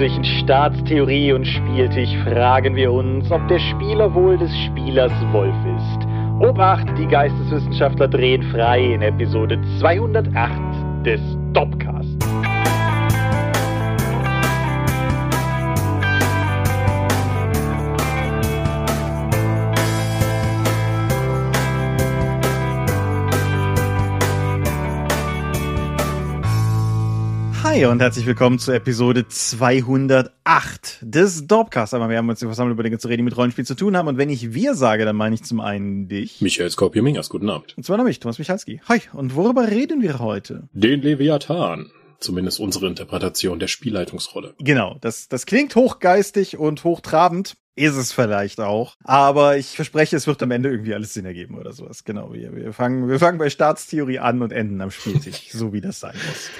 zwischen Staatstheorie und Spieltisch fragen wir uns, ob der Spieler wohl des Spielers Wolf ist. Obacht, die Geisteswissenschaftler drehen frei in Episode 208 des Topcast. Hi und herzlich willkommen zur Episode 208 des Dorpcast. Aber wir haben uns versammelt, über Dinge zu reden, die mit Rollenspiel zu tun haben. Und wenn ich wir sage, dann meine ich zum einen dich. Michael Skorpio-Mingas, guten Abend. Und zwar noch mich, Thomas Michalski. Hi. Und worüber reden wir heute? Den Leviathan. Zumindest unsere Interpretation der Spielleitungsrolle. Genau. Das, das klingt hochgeistig und hochtrabend. Ist es vielleicht auch. Aber ich verspreche, es wird am Ende irgendwie alles Sinn ergeben oder sowas. Genau. Wir, wir, fangen, wir fangen bei Staatstheorie an und enden am Spieltisch, so wie das sein muss.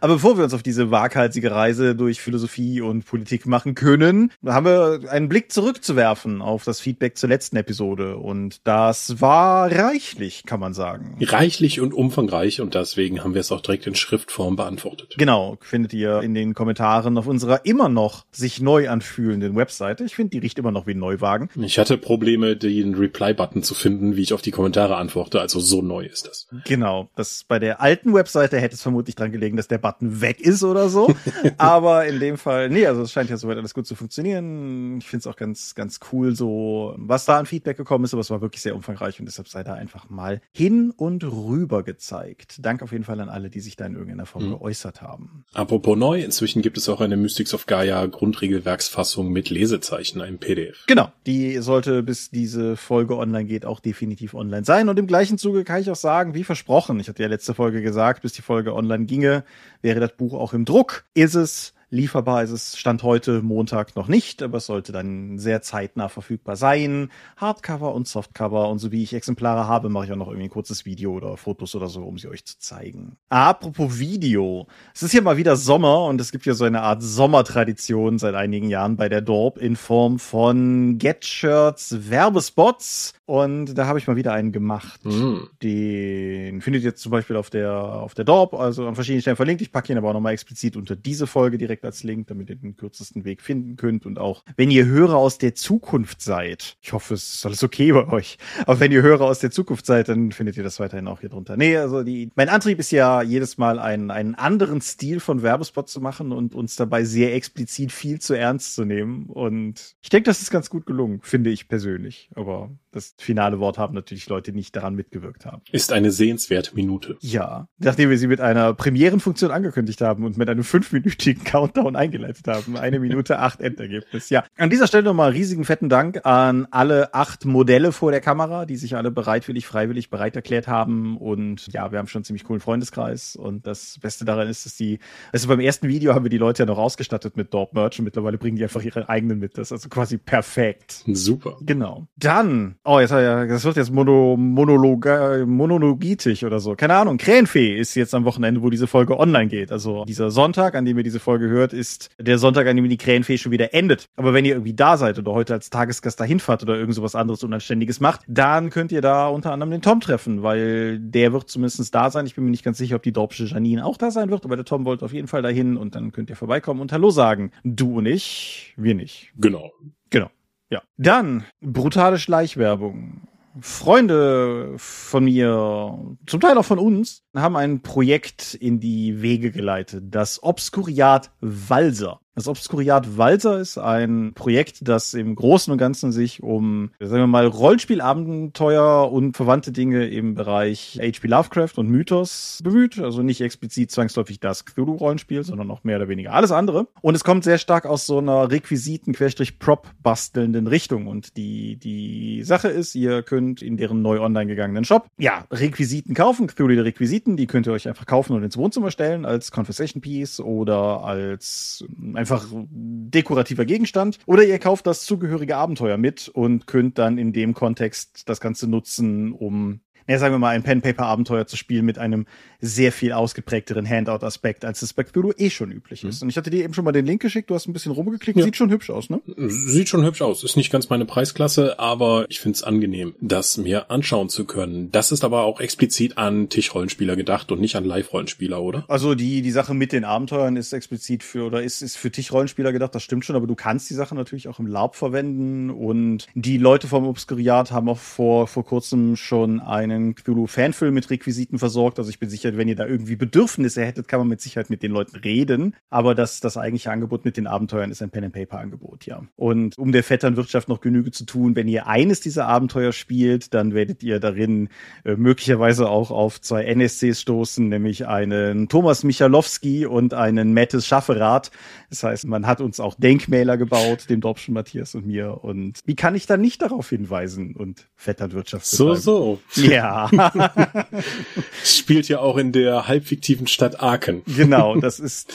Aber bevor wir uns auf diese waghalsige Reise durch Philosophie und Politik machen können, haben wir einen Blick zurückzuwerfen auf das Feedback zur letzten Episode. Und das war reichlich, kann man sagen. Reichlich und umfangreich und deswegen haben wir es auch direkt in Schriftform beantwortet. Genau, findet ihr in den Kommentaren auf unserer immer noch sich neu anfühlenden Webseite. Ich finde, die riecht immer noch wie ein Neuwagen. Ich hatte Probleme, den Reply-Button zu finden, wie ich auf die Kommentare antworte. Also so neu ist das. Genau, das bei der alten Webseite hätte es vermutlich dran gelegen, dass der Button weg ist oder so. Aber in dem Fall, nee, also es scheint ja soweit alles gut zu funktionieren. Ich finde es auch ganz, ganz cool, so was da an Feedback gekommen ist, aber es war wirklich sehr umfangreich und deshalb sei da einfach mal hin und rüber gezeigt. Dank auf jeden Fall an alle, die sich da in irgendeiner Form mhm. geäußert haben. Apropos neu, inzwischen gibt es auch eine Mystics of Gaia Grundregelwerksfassung mit Lesezeichen, einem PDF. Genau, die sollte bis diese Folge online geht auch definitiv online sein und im gleichen Zuge kann ich auch sagen, wie versprochen, ich hatte ja letzte Folge gesagt, bis die Folge online ginge, wäre das Buch auch im Druck. Ist es Lieferbar ist es Stand heute Montag noch nicht, aber es sollte dann sehr zeitnah verfügbar sein. Hardcover und Softcover und so wie ich Exemplare habe, mache ich auch noch irgendwie ein kurzes Video oder Fotos oder so, um sie euch zu zeigen. Apropos Video. Es ist hier mal wieder Sommer und es gibt ja so eine Art Sommertradition seit einigen Jahren bei der Dorp in Form von Get-Shirts, Werbespots und da habe ich mal wieder einen gemacht. Mhm. Den findet ihr jetzt zum Beispiel auf der, auf der Dorp, also an verschiedenen Stellen verlinkt. Ich packe ihn aber auch nochmal explizit unter diese Folge direkt direkt als Link, damit ihr den kürzesten Weg finden könnt. Und auch, wenn ihr Hörer aus der Zukunft seid, ich hoffe, es ist alles okay bei euch, aber wenn ihr Hörer aus der Zukunft seid, dann findet ihr das weiterhin auch hier drunter. Nee, also die, mein Antrieb ist ja jedes Mal einen, einen anderen Stil von Werbespot zu machen und uns dabei sehr explizit viel zu ernst zu nehmen. Und ich denke, das ist ganz gut gelungen, finde ich persönlich. Aber das finale Wort haben natürlich Leute nicht daran mitgewirkt haben. Ist eine sehenswerte Minute. Ja. Nachdem wir sie mit einer Premierenfunktion angekündigt haben und mit einem fünfminütigen Countdown eingeleitet haben. Eine Minute acht Endergebnis. Ja. An dieser Stelle nochmal riesigen fetten Dank an alle acht Modelle vor der Kamera, die sich alle bereitwillig, freiwillig bereit erklärt haben. Und ja, wir haben schon einen ziemlich coolen Freundeskreis. Und das Beste daran ist, dass die, also beim ersten Video haben wir die Leute ja noch ausgestattet mit Dorp Merch und mittlerweile bringen die einfach ihre eigenen mit. Das ist also quasi perfekt. Super. Genau. Dann Oh, jetzt, ja, das wird jetzt Mono, Monolog, monologitisch oder so. Keine Ahnung. Krähenfee ist jetzt am Wochenende, wo diese Folge online geht. Also dieser Sonntag, an dem ihr diese Folge hört, ist der Sonntag, an dem die Krähenfee schon wieder endet. Aber wenn ihr irgendwie da seid oder heute als Tagesgast dahin fahrt oder irgend sowas anderes Unanständiges macht, dann könnt ihr da unter anderem den Tom treffen, weil der wird zumindest da sein. Ich bin mir nicht ganz sicher, ob die dorpsche Janine auch da sein wird, aber der Tom wollte auf jeden Fall dahin und dann könnt ihr vorbeikommen und Hallo sagen. Du und ich, wir nicht. Genau. Genau. Ja. Dann brutale Schleichwerbung. Freunde von mir, zum Teil auch von uns, haben ein Projekt in die Wege geleitet. Das Obskuriat Walser. Das Obskuriat Walser ist ein Projekt, das im Großen und Ganzen sich um, sagen wir mal, Rollenspielabenteuer und verwandte Dinge im Bereich H.P. Lovecraft und Mythos bemüht. Also nicht explizit zwangsläufig das Cthulhu-Rollenspiel, sondern auch mehr oder weniger alles andere. Und es kommt sehr stark aus so einer Requisiten-Prop-bastelnden Richtung. Und die, die Sache ist, ihr könnt in deren neu online gegangenen Shop, ja, Requisiten kaufen, Cthulhu Requisiten, die könnt ihr euch einfach kaufen und ins Wohnzimmer stellen als Conversation Piece oder als ein einfach dekorativer Gegenstand. Oder ihr kauft das zugehörige Abenteuer mit und könnt dann in dem Kontext das Ganze nutzen, um ja, sagen wir mal, ein Pen-Paper-Abenteuer zu spielen mit einem sehr viel ausgeprägteren Handout-Aspekt, als es bei Cthulhu eh schon üblich ist. Mhm. Und ich hatte dir eben schon mal den Link geschickt, du hast ein bisschen rumgeklickt, ja. sieht schon hübsch aus, ne? Sieht schon hübsch aus. Ist nicht ganz meine Preisklasse, aber ich find's angenehm, das mir anschauen zu können. Das ist aber auch explizit an Tischrollenspieler gedacht und nicht an Live-Rollenspieler, oder? Also die, die Sache mit den Abenteuern ist explizit für, oder ist, ist für Tischrollenspieler gedacht, das stimmt schon, aber du kannst die Sache natürlich auch im LARP verwenden und die Leute vom Obskuriat haben auch vor, vor kurzem schon einen Cthulhu-Fanfilm mit Requisiten versorgt. Also ich bin sicher, wenn ihr da irgendwie Bedürfnisse hättet, kann man mit Sicherheit mit den Leuten reden. Aber das, das eigentliche Angebot mit den Abenteuern ist ein Pen-and-Paper-Angebot, ja. Und um der Vetternwirtschaft noch Genüge zu tun, wenn ihr eines dieser Abenteuer spielt, dann werdet ihr darin äh, möglicherweise auch auf zwei NSCs stoßen, nämlich einen Thomas Michalowski und einen Mattes Schafferath. Das heißt, man hat uns auch Denkmäler gebaut, dem Dorpschen Matthias und mir. Und wie kann ich dann nicht darauf hinweisen und Vetternwirtschaft So, so. Ja. Spielt ja auch in der halbfiktiven Stadt Aachen. Genau, das ist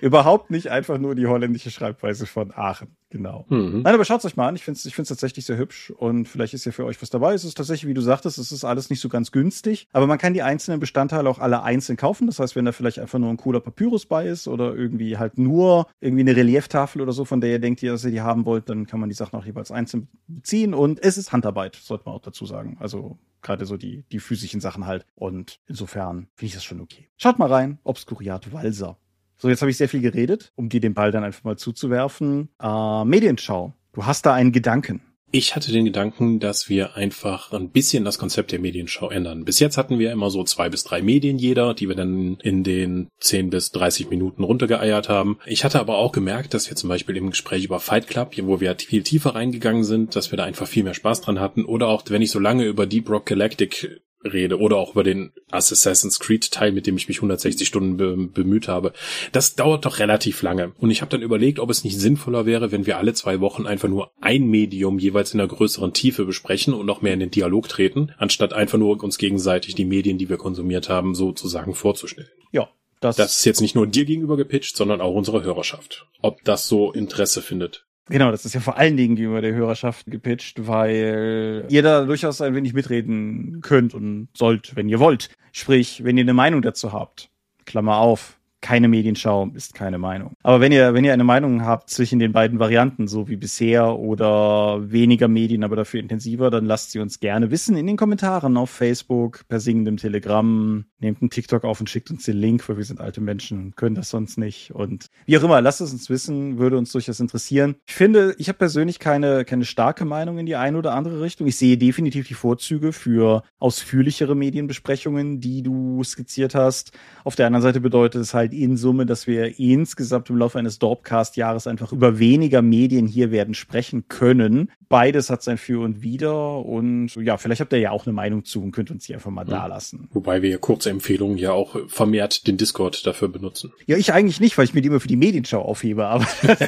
überhaupt nicht einfach nur die holländische Schreibweise von Aachen. Genau. Mhm. Nein, aber schaut euch mal an. Ich finde es ich find's tatsächlich sehr hübsch und vielleicht ist ja für euch was dabei. Es ist tatsächlich, wie du sagtest, es ist alles nicht so ganz günstig, aber man kann die einzelnen Bestandteile auch alle einzeln kaufen. Das heißt, wenn da vielleicht einfach nur ein cooler Papyrus bei ist oder irgendwie halt nur irgendwie eine Relieftafel oder so, von der ihr denkt, dass ihr die haben wollt, dann kann man die Sachen auch jeweils einzeln beziehen und es ist Handarbeit, sollte man auch dazu sagen. Also gerade so die, die physischen Sachen halt. Und insofern finde ich das schon okay. Schaut mal rein, Obskuriat Walser. So, jetzt habe ich sehr viel geredet, um dir den Ball dann einfach mal zuzuwerfen. Äh, Medienschau. Du hast da einen Gedanken. Ich hatte den Gedanken, dass wir einfach ein bisschen das Konzept der Medienschau ändern. Bis jetzt hatten wir immer so zwei bis drei Medien jeder, die wir dann in den zehn bis dreißig Minuten runtergeeiert haben. Ich hatte aber auch gemerkt, dass wir zum Beispiel im Gespräch über Fight Club, wo wir viel tiefer reingegangen sind, dass wir da einfach viel mehr Spaß dran hatten. Oder auch, wenn ich so lange über Deep Rock Galactic rede oder auch über den Assassin's Creed Teil, mit dem ich mich 160 Stunden be bemüht habe. Das dauert doch relativ lange. Und ich habe dann überlegt, ob es nicht sinnvoller wäre, wenn wir alle zwei Wochen einfach nur ein Medium jeweils in einer größeren Tiefe besprechen und noch mehr in den Dialog treten, anstatt einfach nur uns gegenseitig die Medien, die wir konsumiert haben, sozusagen vorzustellen. Ja. Das, das ist jetzt nicht nur dir gegenüber gepitcht, sondern auch unserer Hörerschaft. Ob das so Interesse findet. Genau, das ist ja vor allen Dingen gegenüber der Hörerschaft gepitcht, weil ihr da durchaus ein wenig mitreden könnt und sollt, wenn ihr wollt. Sprich, wenn ihr eine Meinung dazu habt. Klammer auf keine Medienschau ist keine Meinung. Aber wenn ihr, wenn ihr eine Meinung habt zwischen den beiden Varianten, so wie bisher oder weniger Medien, aber dafür intensiver, dann lasst sie uns gerne wissen in den Kommentaren auf Facebook, per singendem Telegramm, nehmt einen TikTok auf und schickt uns den Link, weil wir sind alte Menschen, können das sonst nicht. Und wie auch immer, lasst es uns wissen, würde uns durchaus interessieren. Ich finde, ich habe persönlich keine, keine starke Meinung in die eine oder andere Richtung. Ich sehe definitiv die Vorzüge für ausführlichere Medienbesprechungen, die du skizziert hast. Auf der anderen Seite bedeutet es halt in Summe, dass wir insgesamt im Laufe eines Dorpcast-Jahres einfach über weniger Medien hier werden sprechen können. Beides hat sein Für und Wider und ja, vielleicht habt ihr ja auch eine Meinung zu und könnt uns die einfach mal ja. da lassen. Wobei wir kurze Empfehlungen ja auch vermehrt den Discord dafür benutzen. Ja, ich eigentlich nicht, weil ich mir die immer für die Medienschau aufhebe, aber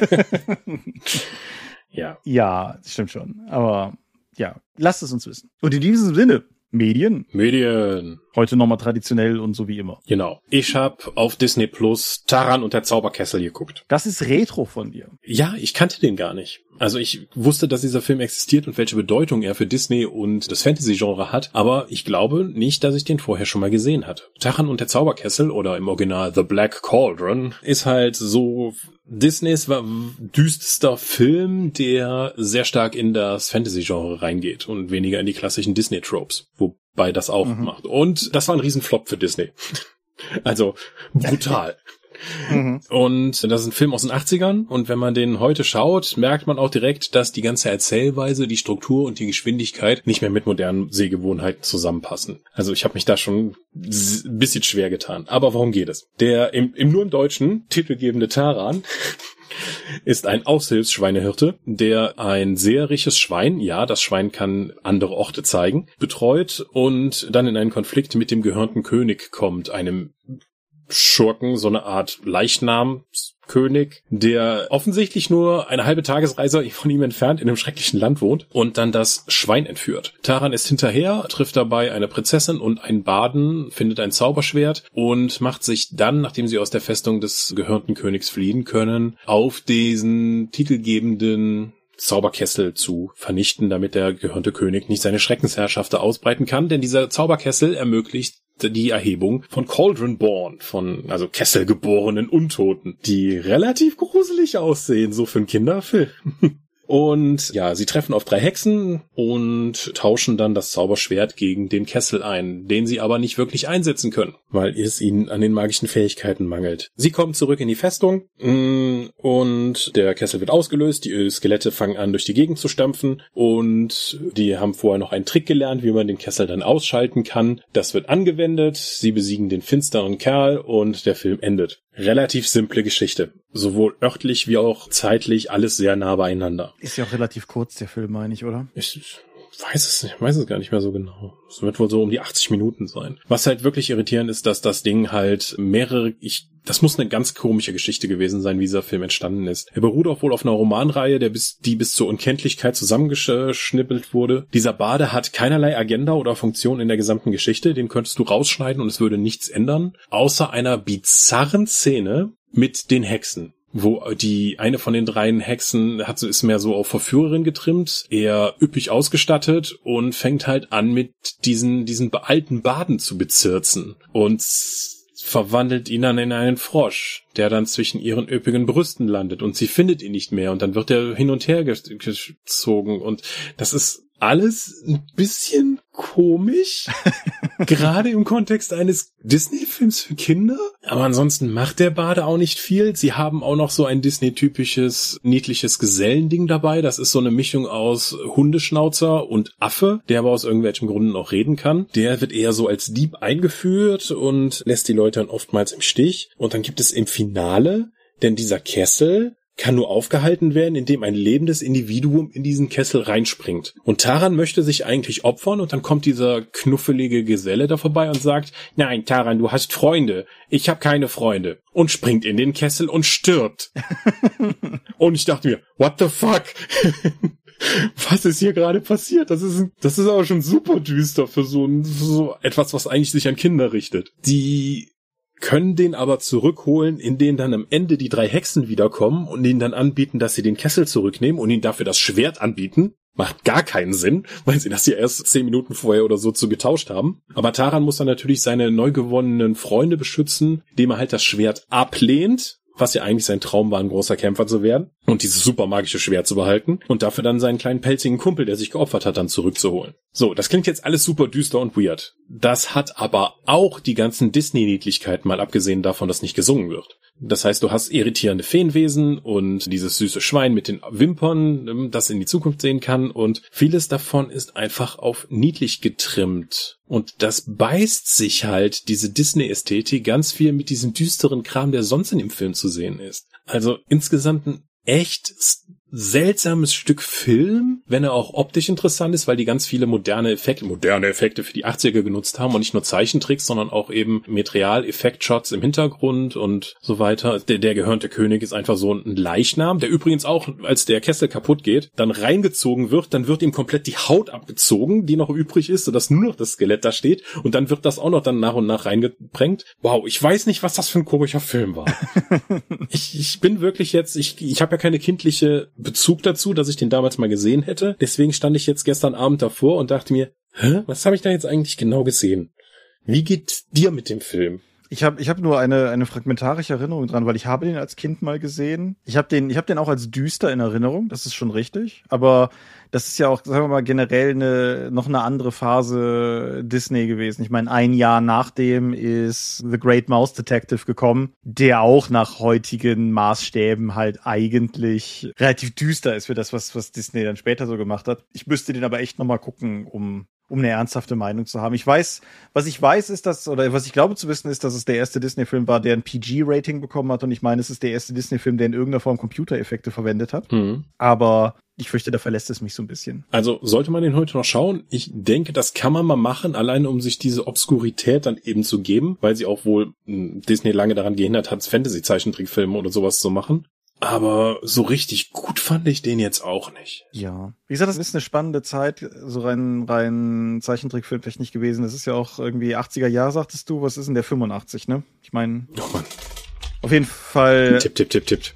ja. Ja, stimmt schon. Aber ja, lasst es uns wissen. Und in diesem Sinne, Medien. Medien. Heute nochmal traditionell und so wie immer. Genau. Ich habe auf Disney Plus Taran und der Zauberkessel geguckt. Das ist Retro von dir. Ja, ich kannte den gar nicht. Also ich wusste, dass dieser Film existiert und welche Bedeutung er für Disney und das Fantasy-Genre hat, aber ich glaube nicht, dass ich den vorher schon mal gesehen hatte. Taran und der Zauberkessel oder im Original The Black Cauldron ist halt so Disneys war düsterster Film, der sehr stark in das Fantasy-Genre reingeht und weniger in die klassischen Disney-Tropes, wobei das auch mhm. macht. Und das war ein Riesenflop für Disney. also brutal. Mhm. Und das ist ein Film aus den 80ern und wenn man den heute schaut, merkt man auch direkt, dass die ganze Erzählweise, die Struktur und die Geschwindigkeit nicht mehr mit modernen Sehgewohnheiten zusammenpassen. Also ich habe mich da schon ein bisschen schwer getan. Aber worum geht es? Der im, im nur im Deutschen titelgebende Taran ist ein Aushilfsschweinehirte, der ein sehr riches Schwein, ja, das Schwein kann andere Orte zeigen, betreut und dann in einen Konflikt mit dem gehörnten König kommt, einem Schurken, so eine Art Leichnamskönig, der offensichtlich nur eine halbe Tagesreise von ihm entfernt in einem schrecklichen Land wohnt und dann das Schwein entführt. Taran ist hinterher, trifft dabei eine Prinzessin und einen Baden, findet ein Zauberschwert und macht sich dann, nachdem sie aus der Festung des gehörnten Königs fliehen können, auf diesen titelgebenden Zauberkessel zu vernichten, damit der gehörnte König nicht seine Schreckensherrschaft ausbreiten kann, denn dieser Zauberkessel ermöglicht die Erhebung von Cauldronborn, von also Kesselgeborenen Untoten, die relativ gruselig aussehen, so für einen Kinderfilm. Und ja, sie treffen auf drei Hexen und tauschen dann das Zauberschwert gegen den Kessel ein, den sie aber nicht wirklich einsetzen können, weil es ihnen an den magischen Fähigkeiten mangelt. Sie kommen zurück in die Festung mm, und der Kessel wird ausgelöst, die Skelette fangen an durch die Gegend zu stampfen und die haben vorher noch einen Trick gelernt, wie man den Kessel dann ausschalten kann. Das wird angewendet, sie besiegen den finsteren Kerl und der Film endet relativ simple Geschichte. Sowohl örtlich wie auch zeitlich alles sehr nah beieinander. Ist ja auch relativ kurz, der Film, meine ich, oder? Ich weiß es nicht, weiß es gar nicht mehr so genau. Es wird wohl so um die 80 Minuten sein. Was halt wirklich irritierend ist, dass das Ding halt mehrere, ich, das muss eine ganz komische Geschichte gewesen sein, wie dieser Film entstanden ist. Er beruht auch wohl auf einer Romanreihe, der bis, die bis zur Unkenntlichkeit zusammengeschnippelt wurde. Dieser Bade hat keinerlei Agenda oder Funktion in der gesamten Geschichte. Den könntest du rausschneiden und es würde nichts ändern. Außer einer bizarren Szene mit den Hexen wo die eine von den dreien Hexen hat ist mehr so auf Verführerin getrimmt, eher üppig ausgestattet und fängt halt an mit diesen diesen alten Baden zu bezirzen und verwandelt ihn dann in einen Frosch, der dann zwischen ihren üppigen Brüsten landet und sie findet ihn nicht mehr und dann wird er hin und her gezogen und das ist alles ein bisschen komisch, gerade im Kontext eines Disney-Films für Kinder. Aber ansonsten macht der Bade auch nicht viel. Sie haben auch noch so ein Disney-typisches, niedliches Gesellending dabei. Das ist so eine Mischung aus Hundeschnauzer und Affe, der aber aus irgendwelchen Gründen auch reden kann. Der wird eher so als Dieb eingeführt und lässt die Leute dann oftmals im Stich. Und dann gibt es im Finale denn dieser Kessel kann nur aufgehalten werden, indem ein lebendes Individuum in diesen Kessel reinspringt. Und Taran möchte sich eigentlich opfern und dann kommt dieser knuffelige Geselle da vorbei und sagt, nein, Taran, du hast Freunde. Ich habe keine Freunde. Und springt in den Kessel und stirbt. und ich dachte mir, what the fuck? was ist hier gerade passiert? Das ist, das ist aber schon super düster für so, für so etwas, was eigentlich sich an Kinder richtet. Die können den aber zurückholen, in denen dann am Ende die drei Hexen wiederkommen und ihnen dann anbieten, dass sie den Kessel zurücknehmen und ihnen dafür das Schwert anbieten. Macht gar keinen Sinn, weil sie das ja erst zehn Minuten vorher oder so zu getauscht haben. Aber Taran muss dann natürlich seine neu gewonnenen Freunde beschützen, indem er halt das Schwert ablehnt was ja eigentlich sein Traum war, ein großer Kämpfer zu werden und dieses super magische Schwert zu behalten und dafür dann seinen kleinen pelzigen Kumpel, der sich geopfert hat, dann zurückzuholen. So, das klingt jetzt alles super düster und weird. Das hat aber auch die ganzen Disney-Niedlichkeiten, mal abgesehen davon, dass nicht gesungen wird. Das heißt, du hast irritierende Feenwesen und dieses süße Schwein mit den Wimpern, ähm, das in die Zukunft sehen kann und vieles davon ist einfach auf niedlich getrimmt. Und das beißt sich halt, diese Disney-Ästhetik, ganz viel mit diesem düsteren Kram, der sonst in dem Film zu sehen ist. Also insgesamt ein echt seltsames Stück Film, wenn er auch optisch interessant ist, weil die ganz viele moderne Effekte, moderne Effekte für die 80er genutzt haben und nicht nur Zeichentricks, sondern auch eben mit Real-Effekt-Shots im Hintergrund und so weiter. Der, der gehörnte König ist einfach so ein Leichnam, der übrigens auch, als der Kessel kaputt geht, dann reingezogen wird, dann wird ihm komplett die Haut abgezogen, die noch übrig ist, sodass nur noch das Skelett da steht und dann wird das auch noch dann nach und nach reingeprägt. Wow, ich weiß nicht, was das für ein komischer Film war. ich, ich bin wirklich jetzt, ich, ich habe ja keine kindliche Bezug dazu, dass ich den damals mal gesehen hätte. Deswegen stand ich jetzt gestern Abend davor und dachte mir, hä, was habe ich da jetzt eigentlich genau gesehen? Wie geht dir mit dem Film? Ich habe ich hab nur eine, eine fragmentarische Erinnerung dran, weil ich habe den als Kind mal gesehen. Ich habe den, ich hab den auch als düster in Erinnerung, das ist schon richtig. Aber das ist ja auch, sagen wir mal, generell eine, noch eine andere Phase Disney gewesen. Ich meine, ein Jahr nachdem ist The Great Mouse Detective gekommen, der auch nach heutigen Maßstäben halt eigentlich relativ düster ist für das, was, was Disney dann später so gemacht hat. Ich müsste den aber echt nochmal gucken, um um eine ernsthafte Meinung zu haben. Ich weiß, was ich weiß, ist, dass, oder was ich glaube zu wissen, ist, dass es der erste Disney-Film war, der ein PG-Rating bekommen hat. Und ich meine, es ist der erste Disney-Film, der in irgendeiner Form Computereffekte verwendet hat. Mhm. Aber ich fürchte, da verlässt es mich so ein bisschen. Also sollte man den heute noch schauen? Ich denke, das kann man mal machen, allein um sich diese Obskurität dann eben zu geben, weil sie auch wohl hm, Disney lange daran gehindert hat, Fantasy-Zeichentrickfilme oder sowas zu machen. Aber so richtig gut fand ich den jetzt auch nicht. Ja. Wie gesagt, das ist eine spannende Zeit, so rein, rein Zeichentrickfilmtechnisch gewesen. Das ist ja auch irgendwie 80er Jahre, sagtest du. Was ist denn der 85, ne? Ich meine. Oh Mann. Auf jeden Fall. Tipp, tipp, tipp, tipp.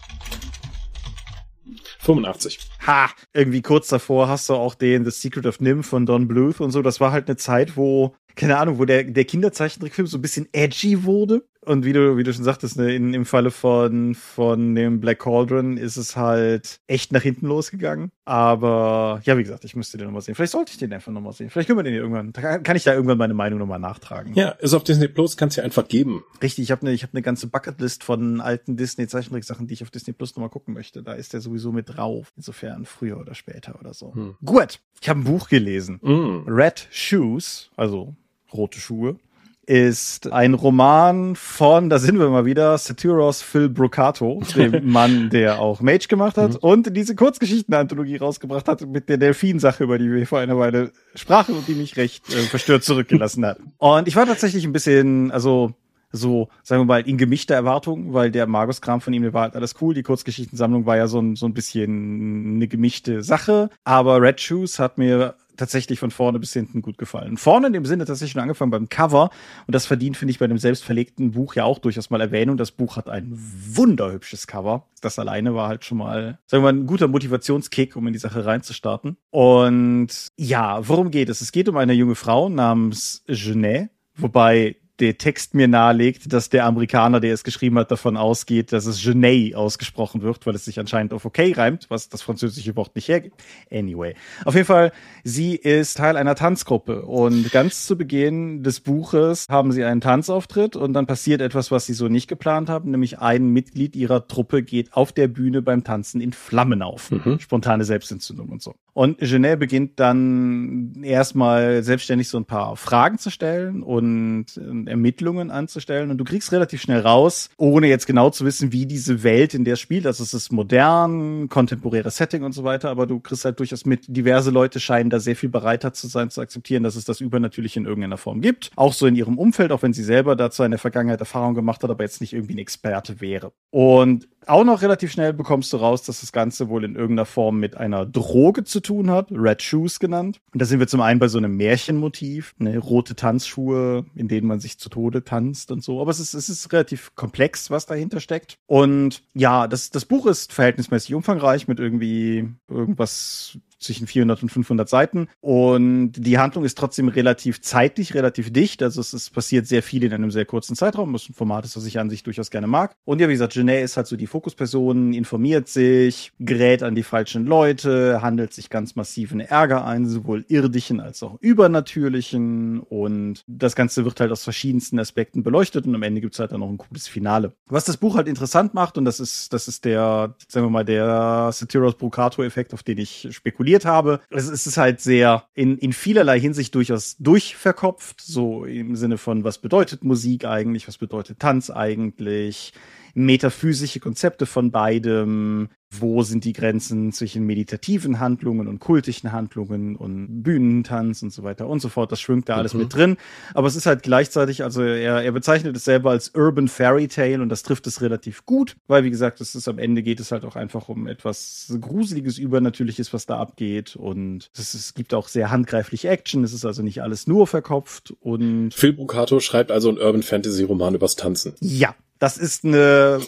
85. ha, irgendwie kurz davor hast du auch den The Secret of Nim von Don Bluth und so. Das war halt eine Zeit, wo keine Ahnung, wo der, der Kinderzeichentrickfilm so ein bisschen edgy wurde. Und wie du, wie du schon sagtest, ne, in, im Falle von, von dem Black Cauldron ist es halt echt nach hinten losgegangen. Aber ja, wie gesagt, ich müsste den nochmal sehen. Vielleicht sollte ich den einfach nochmal sehen. Vielleicht können wir den irgendwann, kann ich da irgendwann meine Meinung nochmal nachtragen. Ja, ist auf Disney Plus, kannst du ja einfach geben. Richtig, ich habe eine ich hab ne ganze Bucketlist von alten Disney-Zeichentricksachen, die ich auf Disney Plus nochmal gucken möchte. Da ist der sowieso mit drauf. Insofern früher oder später oder so. Hm. Gut, ich habe ein Buch gelesen. Mm. Red Shoes, also Rote Schuhe ist ein Roman von, da sind wir mal wieder, Satiros Phil Brocato, dem Mann, der auch Mage gemacht hat mhm. und diese Kurzgeschichten-Anthologie rausgebracht hat mit der Delfin-Sache, über die wir vor einer Weile sprachen und die mich recht äh, verstört zurückgelassen hat. Und ich war tatsächlich ein bisschen, also so, sagen wir mal, in gemischter Erwartung, weil der Magus-Kram von ihm, der war halt alles cool. Die Kurzgeschichtensammlung war ja so ein, so ein bisschen eine gemischte Sache. Aber Red Shoes hat mir tatsächlich von vorne bis hinten gut gefallen. Vorne in dem Sinne tatsächlich schon angefangen beim Cover und das verdient, finde ich, bei einem selbstverlegten Buch ja auch durchaus mal Erwähnung. Das Buch hat ein wunderhübsches Cover. Das alleine war halt schon mal, sagen wir mal, ein guter Motivationskick, um in die Sache reinzustarten. Und ja, worum geht es? Es geht um eine junge Frau namens Genet, wobei der Text mir nahelegt, dass der Amerikaner, der es geschrieben hat, davon ausgeht, dass es Genet ausgesprochen wird, weil es sich anscheinend auf okay reimt, was das französische Wort nicht hergibt. Anyway. Auf jeden Fall, sie ist Teil einer Tanzgruppe und ganz zu Beginn des Buches haben sie einen Tanzauftritt und dann passiert etwas, was sie so nicht geplant haben, nämlich ein Mitglied ihrer Truppe geht auf der Bühne beim Tanzen in Flammen auf. Mhm. Spontane Selbstentzündung und so. Und Genet beginnt dann erstmal selbstständig so ein paar Fragen zu stellen und Ermittlungen anzustellen. Und du kriegst relativ schnell raus, ohne jetzt genau zu wissen, wie diese Welt, in der spielt, also es ist modern, kontemporäres Setting und so weiter, aber du kriegst halt durchaus mit, diverse Leute scheinen da sehr viel bereiter zu sein, zu akzeptieren, dass es das Übernatürliche in irgendeiner Form gibt. Auch so in ihrem Umfeld, auch wenn sie selber dazu in der Vergangenheit Erfahrung gemacht hat, aber jetzt nicht irgendwie ein Experte wäre. Und auch noch relativ schnell bekommst du raus, dass das Ganze wohl in irgendeiner Form mit einer Droge zu tun hat, Red Shoes genannt. Und da sind wir zum einen bei so einem Märchenmotiv, ne, rote Tanzschuhe, in denen man sich zu Tode tanzt und so. Aber es ist, es ist relativ komplex, was dahinter steckt. Und ja, das, das Buch ist verhältnismäßig umfangreich mit irgendwie irgendwas zwischen 400 und 500 Seiten. Und die Handlung ist trotzdem relativ zeitlich, relativ dicht. Also es, es passiert sehr viel in einem sehr kurzen Zeitraum. Das ist ein Format, das ich an sich durchaus gerne mag. Und ja, wie gesagt, Genet ist halt so die Fokusperson, informiert sich, gerät an die falschen Leute, handelt sich ganz massiv in Ärger ein, sowohl irdischen als auch übernatürlichen. Und das Ganze wird halt aus verschiedensten Aspekten beleuchtet und am Ende gibt's halt dann noch ein cooles Finale. Was das Buch halt interessant macht, und das ist, das ist der, sagen wir mal, der Satiros Brocato-Effekt, auf den ich spekuliere, probiert habe. Es, ist halt sehr in, in vielerlei Hinsicht durchaus durchverkopft, so im Sinne von, was bedeutet Musik eigentlich, was bedeutet Tanz eigentlich, metaphysische Konzepte von beidem, wo sind die Grenzen zwischen meditativen Handlungen und kultischen Handlungen und Bühnentanz und so weiter und so fort. Das schwimmt da alles mhm. mit drin. Aber es ist halt gleichzeitig, also er, er bezeichnet es selber als Urban Fairy Tale und das trifft es relativ gut, weil wie gesagt, es ist am Ende geht es halt auch einfach um etwas Gruseliges, Übernatürliches, was da abgeht und es, es gibt auch sehr handgreifliche Action. Es ist also nicht alles nur verkopft und Phil Bucato schreibt also einen Urban Fantasy Roman übers Tanzen. Ja, das ist eine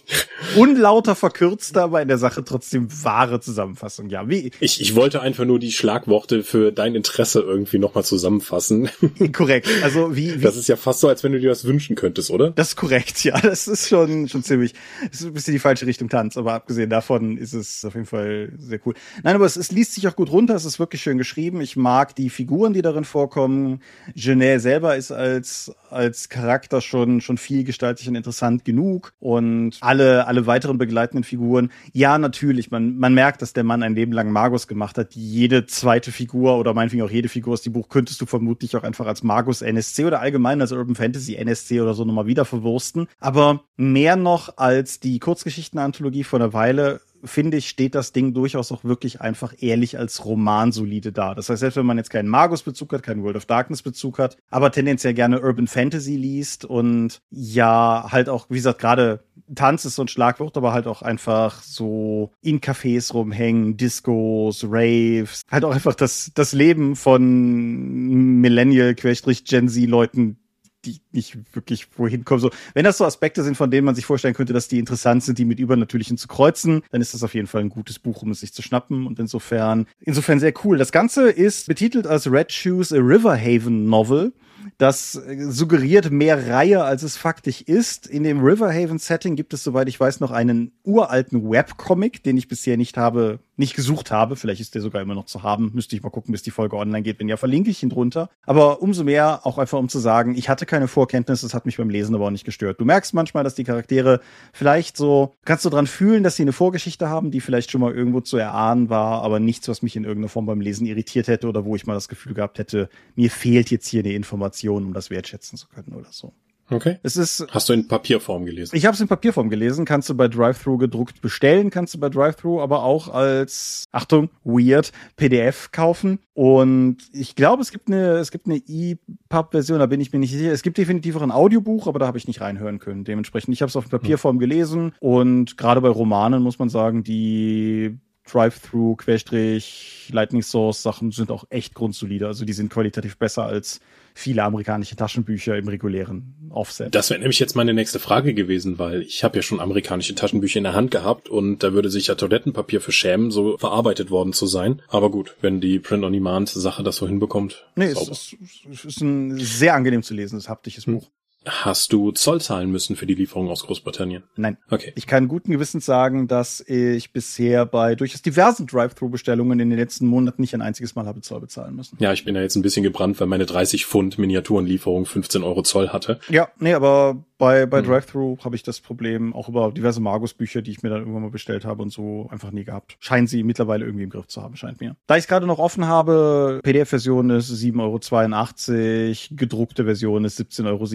unlauter verkürzter, aber in der Sache trotzdem wahre Zusammenfassung. Ja, wie? Ich, ich wollte einfach nur die Schlagworte für dein Interesse irgendwie nochmal zusammenfassen. korrekt. Also wie, wie? Das ist ja fast so, als wenn du dir das wünschen könntest, oder? Das ist korrekt, ja. Das ist schon, schon ziemlich, das ist ein bisschen die falsche Richtung Tanz, aber abgesehen davon ist es auf jeden Fall sehr cool. Nein, aber es, es liest sich auch gut runter, es ist wirklich schön geschrieben. Ich mag die Figuren, die darin vorkommen. Genet selber ist als, als Charakter schon, schon vielgestaltig und interessant genug und alle, alle weiteren begleitenden Figuren. Ja, natürlich, man, man merkt, dass der Mann ein Leben lang Magus gemacht hat. Jede zweite Figur oder meinetwegen auch jede Figur aus dem Buch könntest du vermutlich auch einfach als Magus NSC oder allgemein als Urban Fantasy NSC oder so nochmal wieder verwursten. Aber mehr noch als die Kurzgeschichtenanthologie vor einer Weile finde ich, steht das Ding durchaus auch wirklich einfach ehrlich als Roman solide da. Das heißt, selbst wenn man jetzt keinen Magus-Bezug hat, keinen World of Darkness-Bezug hat, aber tendenziell gerne Urban Fantasy liest und ja, halt auch, wie gesagt, gerade Tanz ist so ein Schlagwort, aber halt auch einfach so in Cafés rumhängen, Discos, Raves, halt auch einfach das, das Leben von Millennial-Gen Z-Leuten die nicht wirklich wohin kommen. So, wenn das so Aspekte sind, von denen man sich vorstellen könnte, dass die interessant sind, die mit Übernatürlichen zu kreuzen, dann ist das auf jeden Fall ein gutes Buch, um es sich zu schnappen. Und insofern, insofern sehr cool. Das Ganze ist betitelt als Red Shoes a Riverhaven Novel. Das suggeriert mehr Reihe, als es faktisch ist. In dem Riverhaven-Setting gibt es, soweit ich weiß, noch einen uralten Webcomic, den ich bisher nicht habe, nicht gesucht habe. Vielleicht ist der sogar immer noch zu haben. Müsste ich mal gucken, bis die Folge online geht. Wenn ja, verlinke ich ihn drunter. Aber umso mehr auch einfach, um zu sagen, ich hatte keine Vorkenntnisse, das hat mich beim Lesen aber auch nicht gestört. Du merkst manchmal, dass die Charaktere vielleicht so, kannst du dran fühlen, dass sie eine Vorgeschichte haben, die vielleicht schon mal irgendwo zu erahnen war, aber nichts, was mich in irgendeiner Form beim Lesen irritiert hätte oder wo ich mal das Gefühl gehabt hätte, mir fehlt jetzt hier eine Information, um das wertschätzen zu können oder so. Okay. Es ist. Hast du in Papierform gelesen? Ich habe es in Papierform gelesen. Kannst du bei Drive-Thru gedruckt bestellen, kannst du bei Drive-Thru aber auch als Achtung weird PDF kaufen. Und ich glaube, es gibt eine es gibt eine EPUB-Version. Da bin ich mir nicht sicher. Es gibt definitiv auch ein Audiobuch, aber da habe ich nicht reinhören können. Dementsprechend, ich habe es auf Papierform gelesen. Und gerade bei Romanen muss man sagen, die Drive-Thru, Querstrich, Lightning Source Sachen sind auch echt grundsolide. Also die sind qualitativ besser als viele amerikanische Taschenbücher im regulären Offset. Das wäre nämlich jetzt meine nächste Frage gewesen, weil ich habe ja schon amerikanische Taschenbücher in der Hand gehabt und da würde sich ja Toilettenpapier für schämen, so verarbeitet worden zu sein. Aber gut, wenn die Print-on-Demand-Sache das so hinbekommt. Nee, es ist, es ist ein sehr angenehm zu lesendes haptisches Buch. Hast du Zoll zahlen müssen für die Lieferung aus Großbritannien? Nein. Okay. Ich kann guten Gewissens sagen, dass ich bisher bei durchaus diversen Drive-Thru-Bestellungen in den letzten Monaten nicht ein einziges Mal habe Zoll bezahlen müssen. Ja, ich bin ja jetzt ein bisschen gebrannt, weil meine 30 Pfund Miniaturenlieferung 15 Euro Zoll hatte. Ja, nee, aber bei, bei mhm. Drive-Thru habe ich das Problem auch über diverse Magus-Bücher, die ich mir dann irgendwann mal bestellt habe und so einfach nie gehabt. Scheinen sie mittlerweile irgendwie im Griff zu haben, scheint mir. Da ich es gerade noch offen habe, PDF-Version ist 7,82 Euro, gedruckte Version ist 17,27 Euro.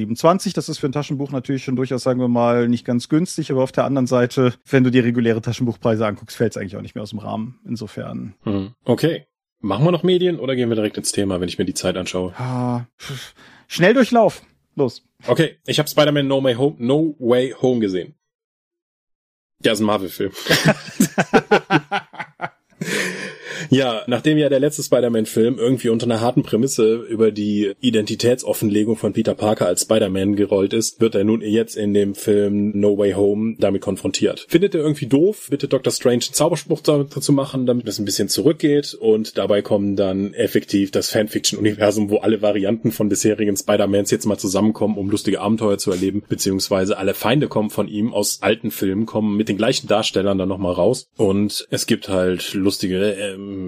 Das ist für ein Taschenbuch natürlich schon durchaus, sagen wir mal, nicht ganz günstig, aber auf der anderen Seite, wenn du dir reguläre Taschenbuchpreise anguckst, fällt es eigentlich auch nicht mehr aus dem Rahmen. Insofern. Mhm. Okay. Machen wir noch Medien oder gehen wir direkt ins Thema, wenn ich mir die Zeit anschaue? Ah, Schnelldurchlauf. Los. Okay, ich habe Spider-Man No Way Home, No Way Home gesehen. Ja, ist ein Marvel-Film. Ja, nachdem ja der letzte Spider-Man-Film irgendwie unter einer harten Prämisse über die Identitätsoffenlegung von Peter Parker als Spider-Man gerollt ist, wird er nun jetzt in dem Film No Way Home damit konfrontiert. Findet er irgendwie doof, bittet Dr. Strange einen Zauberspruch dazu machen, damit es ein bisschen zurückgeht und dabei kommen dann effektiv das Fanfiction-Universum, wo alle Varianten von bisherigen Spider-Mans jetzt mal zusammenkommen, um lustige Abenteuer zu erleben, beziehungsweise alle Feinde kommen von ihm aus alten Filmen, kommen mit den gleichen Darstellern dann nochmal raus und es gibt halt lustige ähm,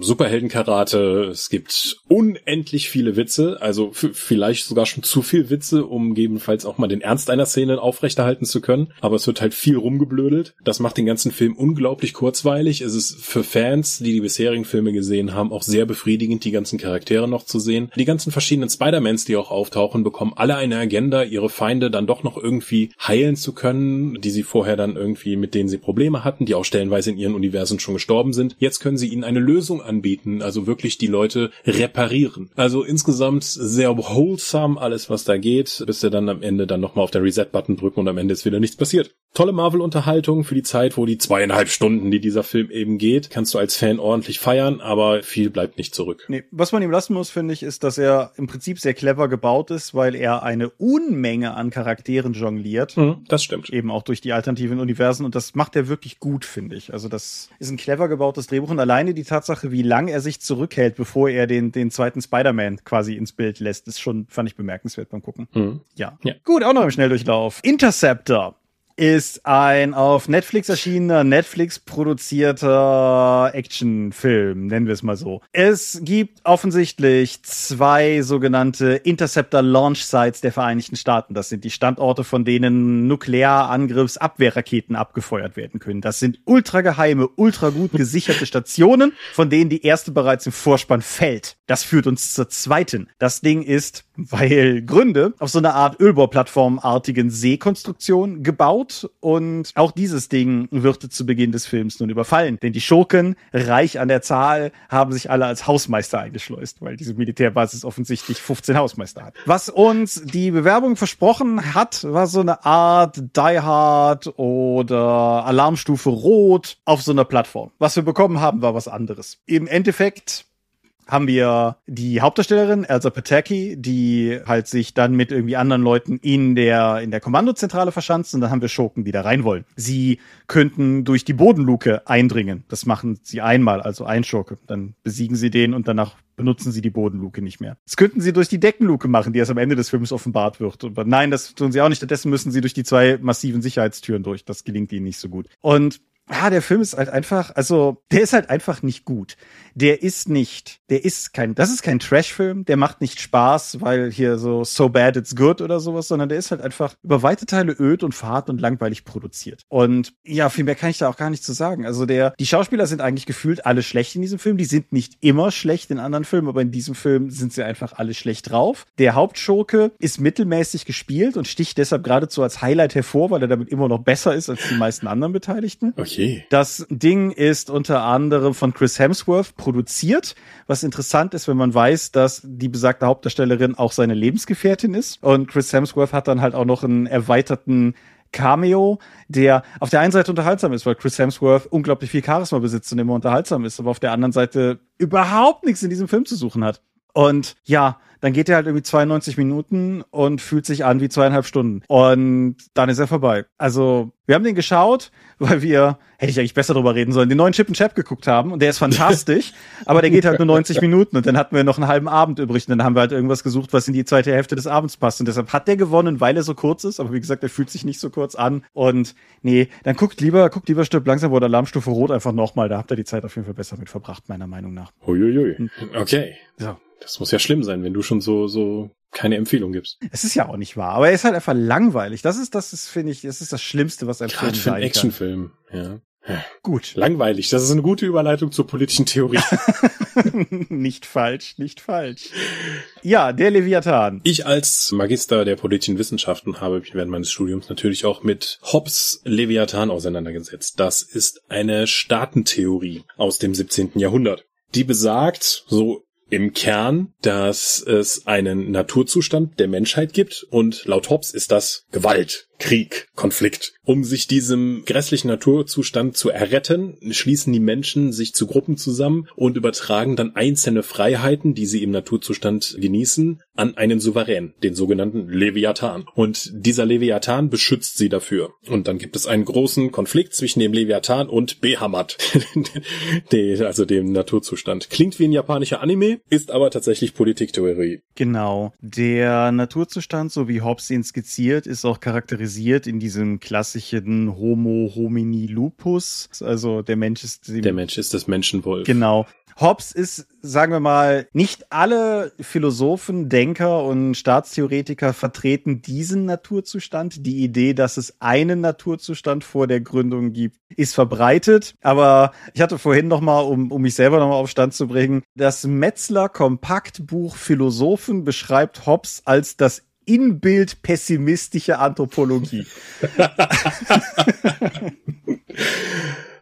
Superheldenkarate, es gibt unendlich viele Witze, also vielleicht sogar schon zu viel Witze, um gegebenenfalls auch mal den Ernst einer Szene aufrechterhalten zu können. Aber es wird halt viel rumgeblödelt. Das macht den ganzen Film unglaublich kurzweilig. Es ist für Fans, die die bisherigen Filme gesehen haben, auch sehr befriedigend, die ganzen Charaktere noch zu sehen. Die ganzen verschiedenen Spider-Mans, die auch auftauchen, bekommen alle eine Agenda, ihre Feinde dann doch noch irgendwie heilen zu können, die sie vorher dann irgendwie, mit denen sie Probleme hatten, die auch stellenweise in ihren Universen schon gestorben sind. Jetzt können sie ihnen eine Lösung anbieten, also wirklich die Leute reparieren. Also insgesamt sehr wholesome alles, was da geht, bis sie dann am Ende dann nochmal auf der Reset-Button drücken und am Ende ist wieder nichts passiert. Tolle Marvel-Unterhaltung für die Zeit, wo die zweieinhalb Stunden, die dieser Film eben geht, kannst du als Fan ordentlich feiern, aber viel bleibt nicht zurück. Nee, was man ihm lassen muss, finde ich, ist, dass er im Prinzip sehr clever gebaut ist, weil er eine Unmenge an Charakteren jongliert. Mhm, das stimmt. Eben auch durch die alternativen Universen und das macht er wirklich gut, finde ich. Also das ist ein clever gebautes Drehbuch und alleine die Tatsache, wie lang er sich zurückhält, bevor er den, den zweiten Spider-Man quasi ins Bild lässt, ist schon, fand ich bemerkenswert beim Gucken. Mhm. Ja. ja. Gut, auch noch im Schnelldurchlauf. Interceptor ist ein auf Netflix erschienener, Netflix produzierter Actionfilm, nennen wir es mal so. Es gibt offensichtlich zwei sogenannte Interceptor Launch Sites der Vereinigten Staaten. Das sind die Standorte, von denen Nuklearangriffsabwehrraketen abgefeuert werden können. Das sind ultrageheime, ultra gut gesicherte Stationen, von denen die erste bereits im Vorspann fällt. Das führt uns zur zweiten. Das Ding ist, weil Gründe, auf so einer Art Ölbauplattformartigen Seekonstruktion gebaut gebaut und auch dieses Ding wird zu Beginn des Films nun überfallen. Denn die Schurken, reich an der Zahl, haben sich alle als Hausmeister eingeschleust, weil diese Militärbasis offensichtlich 15 Hausmeister hat. Was uns die Bewerbung versprochen hat, war so eine Art Die Hard oder Alarmstufe Rot auf so einer Plattform. Was wir bekommen haben, war was anderes. Im Endeffekt haben wir die Hauptdarstellerin Elsa Pataki, die halt sich dann mit irgendwie anderen Leuten in der in der Kommandozentrale verschanzt und dann haben wir Schurken, die da rein wollen. Sie könnten durch die Bodenluke eindringen. Das machen sie einmal, also ein Schurke. Dann besiegen sie den und danach benutzen sie die Bodenluke nicht mehr. Das könnten sie durch die Deckenluke machen, die erst am Ende des Films offenbart wird. Aber nein, das tun sie auch nicht. Stattdessen müssen sie durch die zwei massiven Sicherheitstüren durch. Das gelingt ihnen nicht so gut. Und Ah, der Film ist halt einfach, also der ist halt einfach nicht gut. Der ist nicht, der ist kein, das ist kein Trash-Film, der macht nicht Spaß, weil hier so so bad it's good oder sowas, sondern der ist halt einfach über weite Teile öd und fad und langweilig produziert. Und ja, viel mehr kann ich da auch gar nicht zu sagen. Also der, die Schauspieler sind eigentlich gefühlt alle schlecht in diesem Film. Die sind nicht immer schlecht in anderen Filmen, aber in diesem Film sind sie einfach alle schlecht drauf. Der Hauptschurke ist mittelmäßig gespielt und sticht deshalb geradezu als Highlight hervor, weil er damit immer noch besser ist als die meisten anderen Beteiligten. Okay. Das Ding ist unter anderem von Chris Hemsworth produziert, was interessant ist, wenn man weiß, dass die besagte Hauptdarstellerin auch seine Lebensgefährtin ist. Und Chris Hemsworth hat dann halt auch noch einen erweiterten Cameo, der auf der einen Seite unterhaltsam ist, weil Chris Hemsworth unglaublich viel Charisma besitzt und immer unterhaltsam ist, aber auf der anderen Seite überhaupt nichts in diesem Film zu suchen hat. Und ja, dann geht er halt irgendwie 92 Minuten und fühlt sich an wie zweieinhalb Stunden. Und dann ist er vorbei. Also, wir haben den geschaut, weil wir, hätte ich eigentlich besser drüber reden sollen, den neuen Chip and Chap geguckt haben und der ist fantastisch, aber der geht halt nur 90 Minuten und dann hatten wir noch einen halben Abend übrig und dann haben wir halt irgendwas gesucht, was in die zweite Hälfte des Abends passt und deshalb hat der gewonnen, weil er so kurz ist, aber wie gesagt, er fühlt sich nicht so kurz an und nee, dann guckt lieber, guckt lieber Stirb langsam oder Alarmstufe Rot einfach nochmal, da habt ihr die Zeit auf jeden Fall besser mit verbracht, meiner Meinung nach. Huiuiui. Okay. Ja. Das muss ja schlimm sein, wenn du schon so, so keine Empfehlung gibst. Es ist ja auch nicht wahr, aber er ist halt einfach langweilig. Das ist, das ist, finde ich, das ist das Schlimmste, was ein Gerade Film für einen Actionfilm, ja. Gut. Langweilig. Das ist eine gute Überleitung zur politischen Theorie. nicht falsch, nicht falsch. Ja, der Leviathan. Ich als Magister der politischen Wissenschaften habe mich während meines Studiums natürlich auch mit Hobbes Leviathan auseinandergesetzt. Das ist eine Staatentheorie aus dem 17. Jahrhundert. Die besagt, so im Kern, dass es einen Naturzustand der Menschheit gibt und laut Hobbes ist das Gewalt, Krieg, Konflikt. Um sich diesem grässlichen Naturzustand zu erretten, schließen die Menschen sich zu Gruppen zusammen und übertragen dann einzelne Freiheiten, die sie im Naturzustand genießen, an einen Souverän, den sogenannten Leviathan. Und dieser Leviathan beschützt sie dafür. Und dann gibt es einen großen Konflikt zwischen dem Leviathan und Behamat, also dem Naturzustand. Klingt wie ein japanischer Anime, ist aber tatsächlich Politiktheorie. Genau. Der Naturzustand, so wie Hobbes ihn skizziert, ist auch charakterisiert in diesem klassischen Homo homini lupus. Also der Mensch ist der Mensch ist das Menschenwolf. Genau. Hobbes ist, sagen wir mal, nicht alle Philosophen, Denker und Staatstheoretiker vertreten diesen Naturzustand. Die Idee, dass es einen Naturzustand vor der Gründung gibt, ist verbreitet. Aber ich hatte vorhin noch mal, um, um mich selber noch mal auf Stand zu bringen, das Metzler Kompaktbuch Philosophen beschreibt Hobbes als das Inbild pessimistische Anthropologie.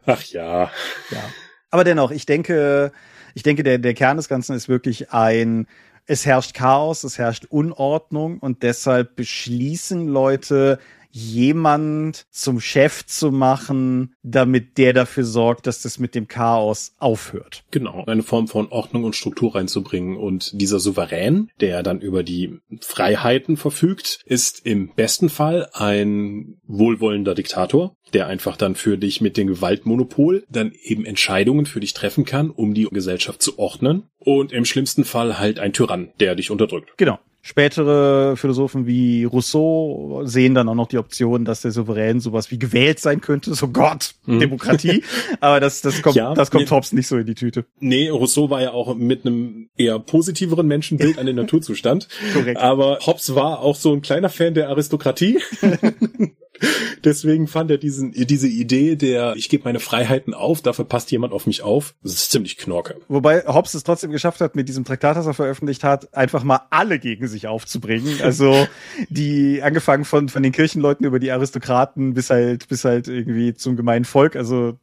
Ach ja. Ja. Aber dennoch, ich denke, ich denke, der, der Kern des Ganzen ist wirklich ein, es herrscht Chaos, es herrscht Unordnung und deshalb beschließen Leute, jemand zum Chef zu machen, damit der dafür sorgt, dass das mit dem Chaos aufhört. Genau, eine Form von Ordnung und Struktur reinzubringen. Und dieser Souverän, der dann über die Freiheiten verfügt, ist im besten Fall ein wohlwollender Diktator, der einfach dann für dich mit dem Gewaltmonopol dann eben Entscheidungen für dich treffen kann, um die Gesellschaft zu ordnen. Und im schlimmsten Fall halt ein Tyrann, der dich unterdrückt. Genau. Spätere Philosophen wie Rousseau sehen dann auch noch die Option, dass der Souverän sowas wie gewählt sein könnte. So Gott, mhm. Demokratie. Aber das, das kommt, ja, das kommt nee, Hobbes nicht so in die Tüte. Nee, Rousseau war ja auch mit einem eher positiveren Menschenbild an den Naturzustand. Korrekt. Aber Hobbes war auch so ein kleiner Fan der Aristokratie. Deswegen fand er diesen, diese Idee der, ich gebe meine Freiheiten auf, dafür passt jemand auf mich auf, das ist ziemlich knorke. Wobei Hobbes es trotzdem geschafft hat, mit diesem Traktat, das er veröffentlicht hat, einfach mal alle gegen sich aufzubringen. Also die, angefangen von, von den Kirchenleuten über die Aristokraten bis halt, bis halt irgendwie zum gemeinen Volk. Also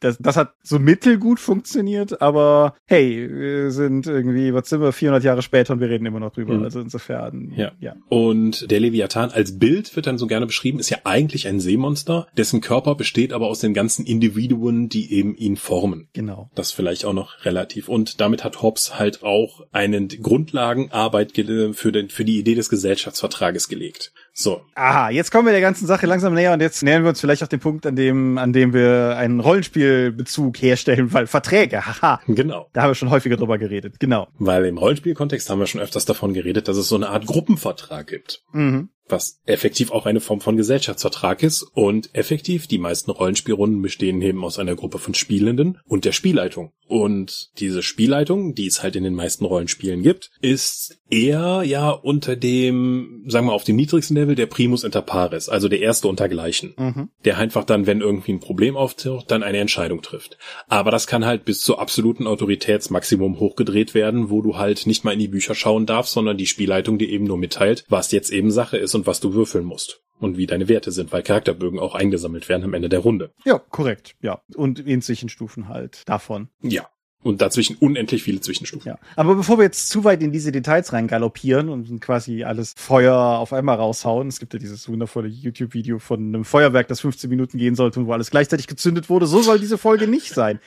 das, das hat so mittelgut funktioniert, aber hey, wir sind irgendwie, was sind wir, 400 Jahre später und wir reden immer noch drüber. Mhm. Also insofern, ja. ja. Und der Leviathan als Bild wird dann so gerne beschrieben, ist ja eigentlich ein Seemonster, dessen Körper besteht aber aus den ganzen Individuen, die eben ihn formen. Genau. Das vielleicht auch noch relativ. Und damit hat Hobbes halt auch eine Grundlagenarbeit für, den, für die Idee des Gesellschaftsvertrages gelegt. So. Aha, jetzt kommen wir der ganzen Sache langsam näher und jetzt nähern wir uns vielleicht auch den Punkt, an dem, an dem wir einen Rollenspielbezug herstellen, weil Verträge, haha. Genau. Da haben wir schon häufiger drüber geredet, genau. Weil im Rollenspielkontext haben wir schon öfters davon geredet, dass es so eine Art Gruppenvertrag gibt. Mhm was effektiv auch eine Form von Gesellschaftsvertrag ist und effektiv die meisten Rollenspielrunden bestehen eben aus einer Gruppe von Spielenden und der Spielleitung. Und diese Spielleitung, die es halt in den meisten Rollenspielen gibt, ist eher ja unter dem, sagen wir auf dem niedrigsten Level der Primus inter pares, also der erste untergleichen, mhm. der einfach dann, wenn irgendwie ein Problem auftaucht, dann eine Entscheidung trifft. Aber das kann halt bis zur absoluten Autoritätsmaximum hochgedreht werden, wo du halt nicht mal in die Bücher schauen darfst, sondern die Spielleitung dir eben nur mitteilt, was jetzt eben Sache ist und was du würfeln musst und wie deine Werte sind, weil Charakterbögen auch eingesammelt werden am Ende der Runde. Ja, korrekt. Ja. Und in Zwischenstufen halt davon. Ja. Und dazwischen unendlich viele Zwischenstufen. Ja. Aber bevor wir jetzt zu weit in diese Details reingaloppieren und quasi alles Feuer auf einmal raushauen, es gibt ja dieses wundervolle YouTube-Video von einem Feuerwerk, das 15 Minuten gehen sollte und wo alles gleichzeitig gezündet wurde. So soll diese Folge nicht sein.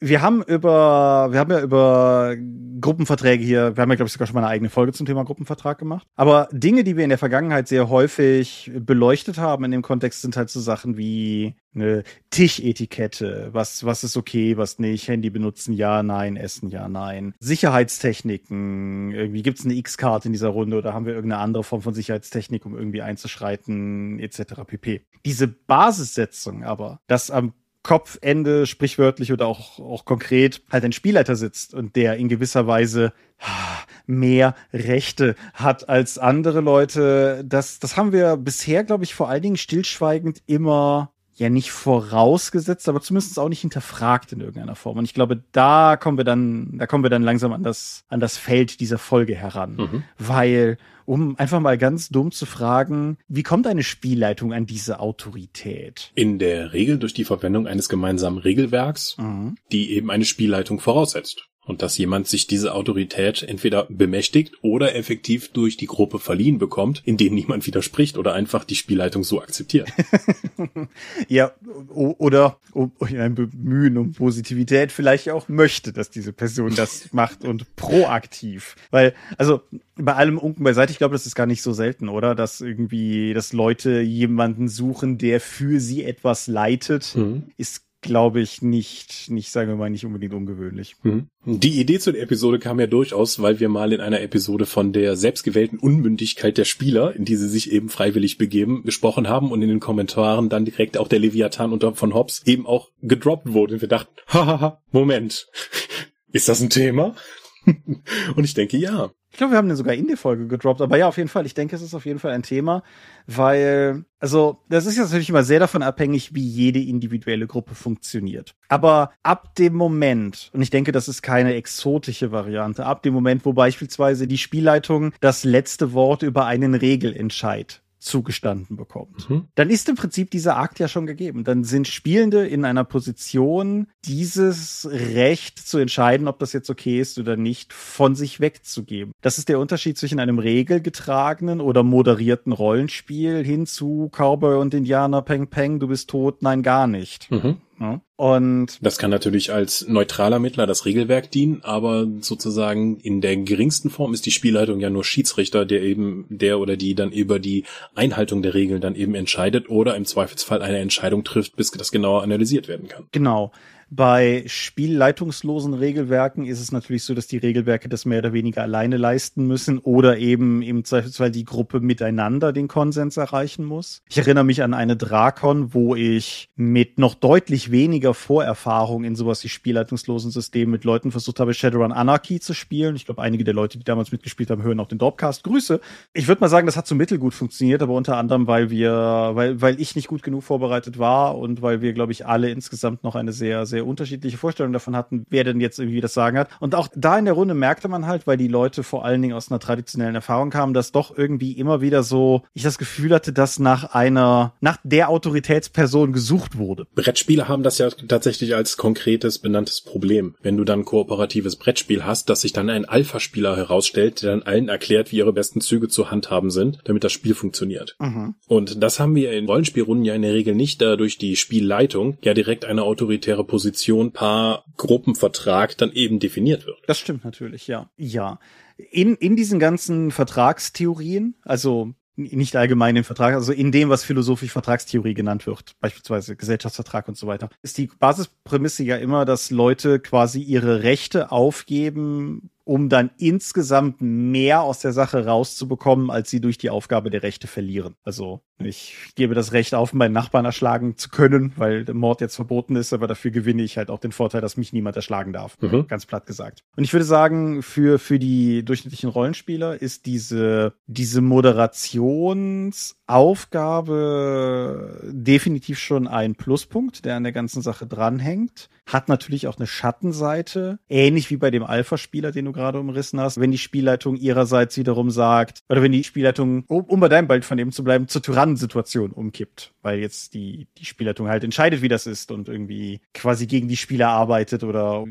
Wir haben über, wir haben ja über Gruppenverträge hier, wir haben ja, glaube ich, sogar schon mal eine eigene Folge zum Thema Gruppenvertrag gemacht. Aber Dinge, die wir in der Vergangenheit sehr häufig beleuchtet haben in dem Kontext, sind halt so Sachen wie eine Tischetikette, was, was ist okay, was nicht, Handy benutzen, ja, nein, essen, ja, nein. Sicherheitstechniken, irgendwie gibt's eine X-Karte in dieser Runde oder haben wir irgendeine andere Form von Sicherheitstechnik, um irgendwie einzuschreiten, etc. pp. Diese Basissetzung aber, dass am Kopfende sprichwörtlich oder auch, auch konkret halt ein Spielleiter sitzt und der in gewisser Weise mehr Rechte hat als andere Leute. Das, das haben wir bisher, glaube ich, vor allen Dingen stillschweigend immer ja nicht vorausgesetzt, aber zumindest auch nicht hinterfragt in irgendeiner Form. Und ich glaube, da kommen wir dann, da kommen wir dann langsam an das, an das Feld dieser Folge heran. Mhm. Weil, um einfach mal ganz dumm zu fragen, wie kommt eine Spielleitung an diese Autorität? In der Regel durch die Verwendung eines gemeinsamen Regelwerks, Mhm. die eben eine Spielleitung voraussetzt. Und dass jemand sich diese Autorität entweder bemächtigt oder effektiv durch die Gruppe verliehen bekommt, indem niemand widerspricht oder einfach die Spielleitung so akzeptiert. Ja, oder um, in einem Bemühen um Positivität vielleicht auch möchte, dass diese Person das macht und proaktiv. Weil, also bei allem Unken beiseite, ich glaube, das ist gar nicht so selten, oder? Dass irgendwie, dass Leute jemanden suchen, der für sie etwas leitet, Mhm. ist, glaube ich, nicht, nicht, sagen wir mal, nicht unbedingt ungewöhnlich. Mhm. Die Idee zu der Episode kam ja durchaus, weil wir mal in einer Episode von der selbstgewählten Unmündigkeit der Spieler, in die sie sich eben freiwillig begeben, gesprochen haben und in den Kommentaren dann direkt auch der Leviathan unter von Hobbs eben auch gedroppt wurde. Und wir dachten, hahaha, Moment, ist das ein Thema? und ich denke, ja. Ich glaube, wir haben den sogar in die Folge gedroppt, aber ja, auf jeden Fall. Ich denke, es ist auf jeden Fall ein Thema, weil, also, das ist jetzt natürlich immer sehr davon abhängig, wie jede individuelle Gruppe funktioniert. Aber ab dem Moment, und ich denke, das ist keine exotische Variante, ab dem Moment, wo beispielsweise die Spielleitung das letzte Wort über einen Regelentscheid zugestanden bekommt. Mhm. Dann ist im Prinzip dieser Akt ja schon gegeben. Dann sind Spielende in einer Position, dieses Recht zu entscheiden, ob das jetzt okay ist oder nicht, von sich wegzugeben. Das ist der Unterschied zwischen einem regelgetragenen oder moderierten Rollenspiel hin zu Cowboy und Indianer, Peng Peng, du bist tot, nein, gar nicht. Mhm. Und Das kann natürlich als neutraler Mittler das Regelwerk dienen, aber sozusagen in der geringsten Form ist die Spielleitung ja nur Schiedsrichter, der eben, der oder die dann über die Einhaltung der Regeln dann eben entscheidet oder im Zweifelsfall eine Entscheidung trifft, bis das genauer analysiert werden kann. Genau. Bei spielleitungslosen Regelwerken ist es natürlich so, dass die Regelwerke das mehr oder weniger alleine leisten müssen oder eben im Zweifelsfall die Gruppe miteinander den Konsens erreichen muss. Ich erinnere mich an eine Drakon, wo ich mit noch deutlich weniger Vorerfahrung in sowas wie spielleitungslosen Systemen mit Leuten versucht habe, Shadowrun Anarchy zu spielen. Ich glaube, einige der Leute, die damals mitgespielt haben, hören auch den Dorpcast. Grüße. Ich würde mal sagen, das hat so mittelgut funktioniert, aber unter anderem, weil wir, weil, weil ich nicht gut genug vorbereitet war und weil wir, glaube ich, alle insgesamt noch eine sehr, sehr unterschiedliche Vorstellung davon hatten, wer denn jetzt irgendwie das Sagen hat. Und auch da in der Runde merkte man halt, weil die Leute vor allen Dingen aus einer traditionellen Erfahrung kamen, dass doch irgendwie immer wieder so, ich das Gefühl hatte, dass nach einer, nach der Autoritätsperson gesucht wurde. Brettspiele haben das ja tatsächlich als konkretes benanntes Problem. Wenn du dann kooperatives Brettspiel hast, dass sich dann ein Alpha-Spieler herausstellt, der dann allen erklärt, wie ihre besten Züge zu handhaben sind, damit das Spiel funktioniert. Mhm. Und das haben wir in Rollenspielrunden ja in der Regel nicht, da durch die Spielleitung ja direkt eine autoritäre Position paar Gruppenvertrag dann eben definiert wird. Das stimmt natürlich, ja. Ja. In, in diesen ganzen Vertragstheorien, also nicht allgemein im Vertrag, also in dem, was philosophisch Vertragstheorie genannt wird, beispielsweise Gesellschaftsvertrag und so weiter, ist die Basisprämisse ja immer, dass Leute quasi ihre Rechte aufgeben, um dann insgesamt mehr aus der Sache rauszubekommen, als sie durch die Aufgabe der Rechte verlieren. Also ich gebe das Recht auf, meinen Nachbarn erschlagen zu können, weil der Mord jetzt verboten ist, aber dafür gewinne ich halt auch den Vorteil, dass mich niemand erschlagen darf. Mhm. Ganz platt gesagt. Und ich würde sagen, für, für die durchschnittlichen Rollenspieler ist diese, diese Moderationsaufgabe definitiv schon ein Pluspunkt, der an der ganzen Sache dranhängt hat natürlich auch eine Schattenseite, ähnlich wie bei dem Alpha-Spieler, den du gerade umrissen hast, wenn die Spielleitung ihrerseits wiederum sagt, oder wenn die Spielleitung, um, um bei deinem Bild von dem zu bleiben, zur Tyrannensituation umkippt, weil jetzt die, die Spielleitung halt entscheidet, wie das ist und irgendwie quasi gegen die Spieler arbeitet oder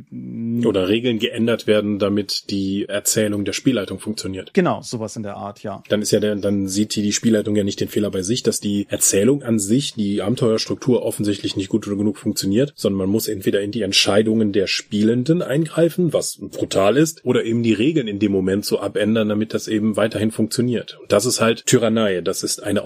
oder Regeln geändert werden, damit die Erzählung der Spielleitung funktioniert. Genau, sowas in der Art, ja. Dann ist ja der, dann sieht die, die Spielleitung ja nicht den Fehler bei sich, dass die Erzählung an sich, die Abenteuerstruktur offensichtlich nicht gut genug funktioniert, sondern man muss entweder in die Entscheidungen der Spielenden eingreifen, was brutal ist, oder eben die Regeln in dem Moment so abändern, damit das eben weiterhin funktioniert. Und das ist halt Tyrannei. Das ist ein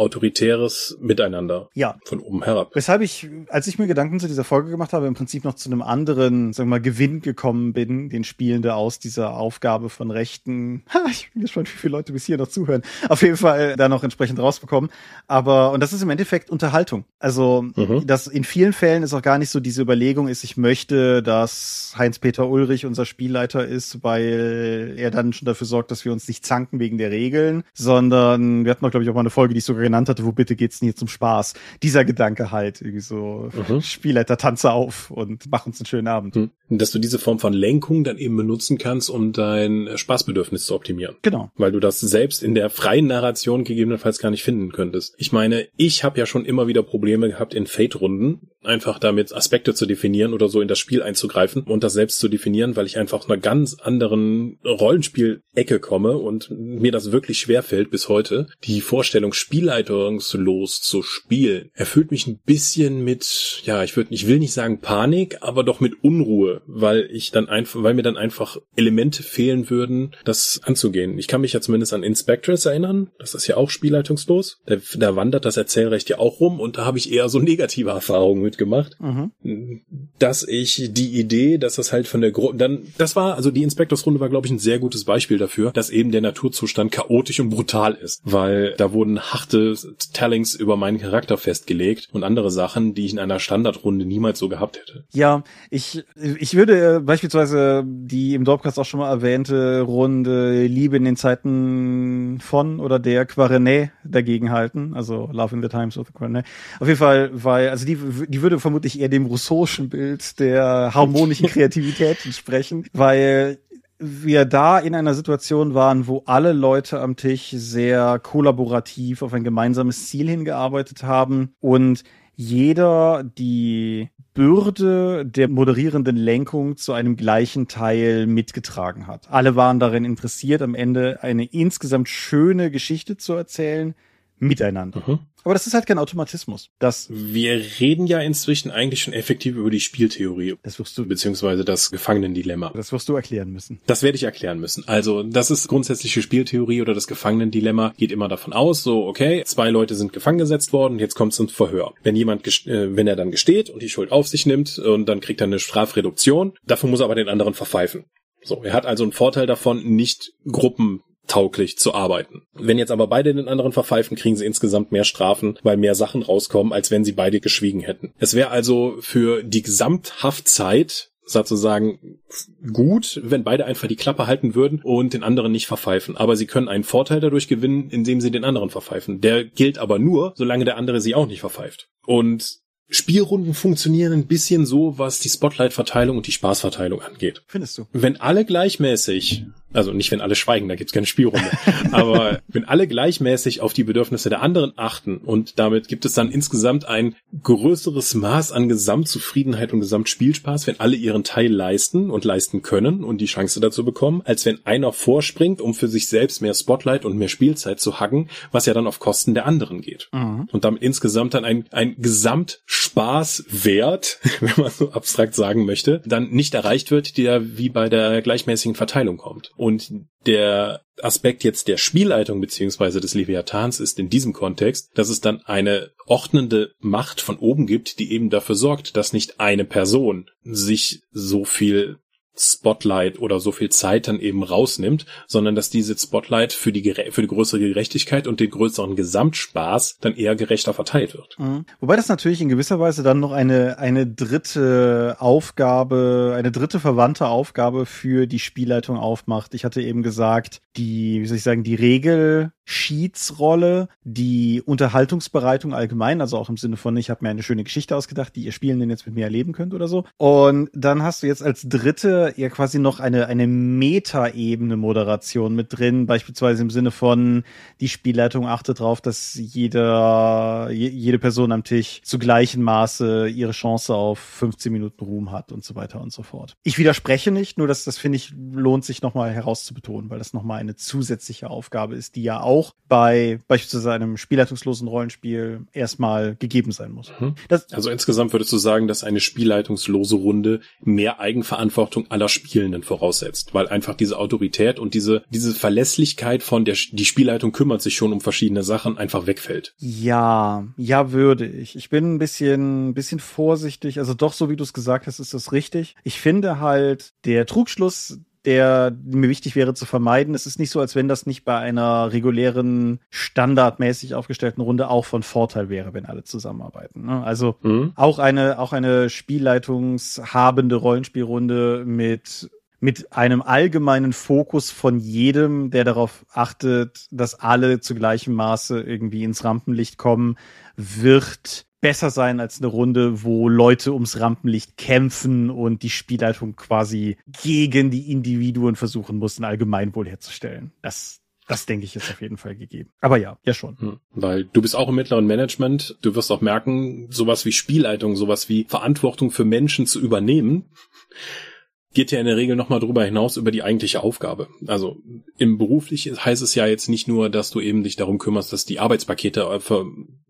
autoritäres Miteinander. Ja. Von oben herab. Weshalb ich, als ich mir Gedanken zu dieser Folge gemacht habe, im Prinzip noch zu einem anderen, sagen wir mal, Gewinn gekommen bin, den Spielende aus dieser Aufgabe von Rechten, ha, ich bin gespannt, wie viele Leute bis hier noch zuhören, auf jeden Fall da noch entsprechend rausbekommen. Aber, und das ist im Endeffekt Unterhaltung. Also, mhm. das in vielen Fällen ist auch gar nicht so diese Überlegung ist, ich möchte, dass Heinz-Peter Ulrich unser Spielleiter ist, weil er dann schon dafür sorgt, dass wir uns nicht zanken wegen der Regeln, sondern wir hatten auch, glaube ich, auch mal eine Folge, die ich sogar genannt hatte, wo bitte geht's denn hier zum Spaß? Dieser Gedanke halt, irgendwie so, mhm. Spielleiter, tanze auf und mach uns einen schönen Abend. Mhm. Dass du diese Form von Lenkung dann eben benutzen kannst, um dein Spaßbedürfnis zu optimieren. Genau. Weil du das selbst in der freien Narration gegebenenfalls gar nicht finden könntest. Ich meine, ich habe ja schon immer wieder Probleme gehabt in Fate-Runden, einfach damit Aspekte zu definieren oder so in das Spiel einzugreifen und das selbst zu definieren, weil ich einfach einer ganz anderen Rollenspielecke komme und mir das wirklich schwer fällt bis heute, die Vorstellung spielleitungslos zu spielen, erfüllt mich ein bisschen mit, ja, ich würde, ich will nicht sagen Panik, aber doch mit Unruhe, weil ich dann einfach, weil mir dann einfach Elemente fehlen würden, das anzugehen. Ich kann mich ja zumindest an Inspectress erinnern, das ist ja auch spielleitungslos. Da, da wandert das Erzählrecht ja auch rum und da habe ich eher so negative Erfahrungen mitgemacht, mhm. dass ich die Idee, dass das halt von der Gruppe, dann, das war, also die Inspektorsrunde war, glaube ich, ein sehr gutes Beispiel dafür, dass eben der Naturzustand chaotisch und brutal ist, weil da wurden harte Tellings über meinen Charakter festgelegt und andere Sachen, die ich in einer Standardrunde niemals so gehabt hätte. Ja, ich, ich würde äh, beispielsweise die im Dorpcast auch schon mal erwähnte Runde Liebe in den Zeiten von oder der Quarenet dagegen halten, also Love in the Times of the Quarenet. Auf jeden Fall, weil, also die, die würde vermutlich eher dem russischen Bild der harmonischen Kreativität entsprechen, weil wir da in einer Situation waren, wo alle Leute am Tisch sehr kollaborativ auf ein gemeinsames Ziel hingearbeitet haben und jeder die Bürde der moderierenden Lenkung zu einem gleichen Teil mitgetragen hat. Alle waren darin interessiert, am Ende eine insgesamt schöne Geschichte zu erzählen, miteinander. Mhm. Aber das ist halt kein Automatismus. Das Wir reden ja inzwischen eigentlich schon effektiv über die Spieltheorie. Das wirst du. Beziehungsweise das Gefangenendilemma. Das wirst du erklären müssen. Das werde ich erklären müssen. Also, das ist grundsätzliche Spieltheorie oder das Gefangenendilemma geht immer davon aus, so, okay, zwei Leute sind gefangen gesetzt worden, jetzt kommt es zum Verhör. Wenn jemand, äh, wenn er dann gesteht und die Schuld auf sich nimmt und dann kriegt er eine Strafreduktion, dafür muss er aber den anderen verpfeifen. So, er hat also einen Vorteil davon, nicht Gruppen tauglich zu arbeiten. Wenn jetzt aber beide den anderen verpfeifen, kriegen sie insgesamt mehr Strafen, weil mehr Sachen rauskommen, als wenn sie beide geschwiegen hätten. Es wäre also für die Gesamthaftzeit sozusagen gut, wenn beide einfach die Klappe halten würden und den anderen nicht verpfeifen. Aber sie können einen Vorteil dadurch gewinnen, indem sie den anderen verpfeifen. Der gilt aber nur, solange der andere sie auch nicht verpfeift. Und Spielrunden funktionieren ein bisschen so, was die Spotlight-Verteilung und die Spaßverteilung angeht. Findest du? Wenn alle gleichmäßig Also nicht, wenn alle schweigen, da gibt's keine Spielrunde. Aber wenn alle gleichmäßig auf die Bedürfnisse der anderen achten und damit gibt es dann insgesamt ein größeres Maß an Gesamtzufriedenheit und Gesamtspielspaß, wenn alle ihren Teil leisten und leisten können und die Chance dazu bekommen, als wenn einer vorspringt, um für sich selbst mehr Spotlight und mehr Spielzeit zu hacken, was ja dann auf Kosten der anderen geht. Mhm. Und damit insgesamt dann ein, ein Gesamtspaßwert, wenn man so abstrakt sagen möchte, dann nicht erreicht wird, der wie bei der gleichmäßigen Verteilung kommt. Und der Aspekt jetzt der Spielleitung beziehungsweise des Leviathans ist in diesem Kontext, dass es dann eine ordnende Macht von oben gibt, die eben dafür sorgt, dass nicht eine Person sich so viel Spotlight oder so viel Zeit dann eben rausnimmt, sondern dass diese Spotlight für die, für die größere Gerechtigkeit und den größeren Gesamtspaß dann eher gerechter verteilt wird. Mhm. Wobei das natürlich in gewisser Weise dann noch eine, eine dritte Aufgabe, eine dritte verwandte Aufgabe für die Spielleitung aufmacht. Ich hatte eben gesagt, die, wie soll ich sagen, die Regel Sheets-Rolle, die Unterhaltungsbereitung allgemein, also auch im Sinne von, ich habe mir eine schöne Geschichte ausgedacht, die ihr Spielenden jetzt mit mir erleben könnt oder so. Und dann hast du jetzt als dritte ja quasi noch eine, eine Meta-Ebene-Moderation mit drin, beispielsweise im Sinne von, die Spielleitung achtet darauf, dass jeder, jede Person am Tisch zu gleichem Maße ihre Chance auf 15 Minuten Ruhm hat und so weiter und so fort. Ich widerspreche nicht, nur dass das finde ich lohnt sich nochmal herauszubetonen, weil das nochmal eine zusätzliche Aufgabe ist, die ja auch auch bei beispielsweise einem spielleitungslosen Rollenspiel erstmal gegeben sein muss. Mhm. also insgesamt würdest du sagen, dass eine spielleitungslose Runde mehr Eigenverantwortung aller Spielenden voraussetzt, weil einfach diese Autorität und diese, diese Verlässlichkeit von der, die Spielleitung kümmert sich schon um verschiedene Sachen, einfach wegfällt. Ja, ja, würde ich. Ich bin ein bisschen, bisschen vorsichtig. Also doch, so wie du es gesagt hast, ist das richtig. Ich finde halt, der Trugschluss, der mir wichtig wäre zu vermeiden. Es ist nicht so, als wenn das nicht bei einer regulären, standardmäßig aufgestellten Runde auch von Vorteil wäre, wenn alle zusammenarbeiten. Ne? Also mhm. auch eine, auch eine spielleitungshabende Rollenspielrunde mit mit einem allgemeinen Fokus von jedem, der darauf achtet, dass alle zu gleichem Maße irgendwie ins Rampenlicht kommen, wird besser sein als eine Runde, wo Leute ums Rampenlicht kämpfen und die Spielleitung quasi gegen die Individuen versuchen muss, ein Allgemeinwohl herzustellen. Das, das denke ich ist auf jeden Fall gegeben. Aber ja, ja schon. Hm, weil du bist auch im mittleren Management. Du wirst auch merken, sowas wie Spielleitung, sowas wie Verantwortung für Menschen zu übernehmen, geht ja in der Regel nochmal drüber hinaus über die eigentliche Aufgabe. Also im beruflich heißt es ja jetzt nicht nur, dass du eben dich darum kümmerst, dass die Arbeitspakete äh,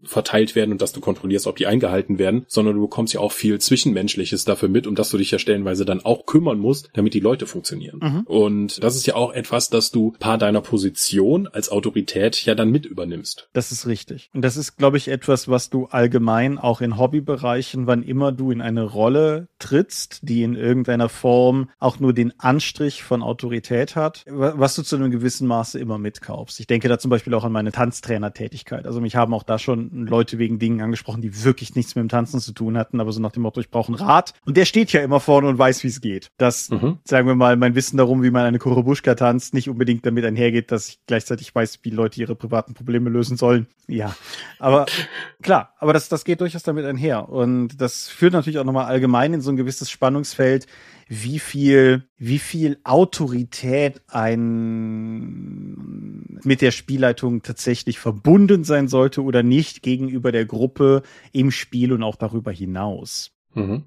verteilt werden und dass du kontrollierst, ob die eingehalten werden, sondern du bekommst ja auch viel Zwischenmenschliches dafür mit, um das du dich ja stellenweise dann auch kümmern musst, damit die Leute funktionieren. Mhm. Und das ist ja auch etwas, dass du paar deiner Position als Autorität ja dann mit übernimmst. Das ist richtig. Und das ist, glaube ich, etwas, was du allgemein auch in Hobbybereichen, wann immer du in eine Rolle trittst, die in irgendeiner Form auch nur den Anstrich von Autorität hat, was du zu einem gewissen Maße immer mitkaufst. Ich denke da zum Beispiel auch an meine Tanztrainertätigkeit. Also mich haben auch da schon Leute wegen Dingen angesprochen, die wirklich nichts mit dem Tanzen zu tun hatten, aber so nach dem Motto, ich brauche einen Rat. Und der steht ja immer vorne und weiß, wie es geht. Das, mhm. sagen wir mal, mein Wissen darum, wie man eine Korobuschka tanzt, nicht unbedingt damit einhergeht, dass ich gleichzeitig weiß, wie Leute ihre privaten Probleme lösen sollen. Ja, aber klar, aber das, das geht durchaus damit einher. Und das führt natürlich auch nochmal allgemein in so ein gewisses Spannungsfeld, wie viel, wie viel Autorität ein mit der Spielleitung tatsächlich verbunden sein sollte oder nicht gegenüber der Gruppe im Spiel und auch darüber hinaus. Mhm.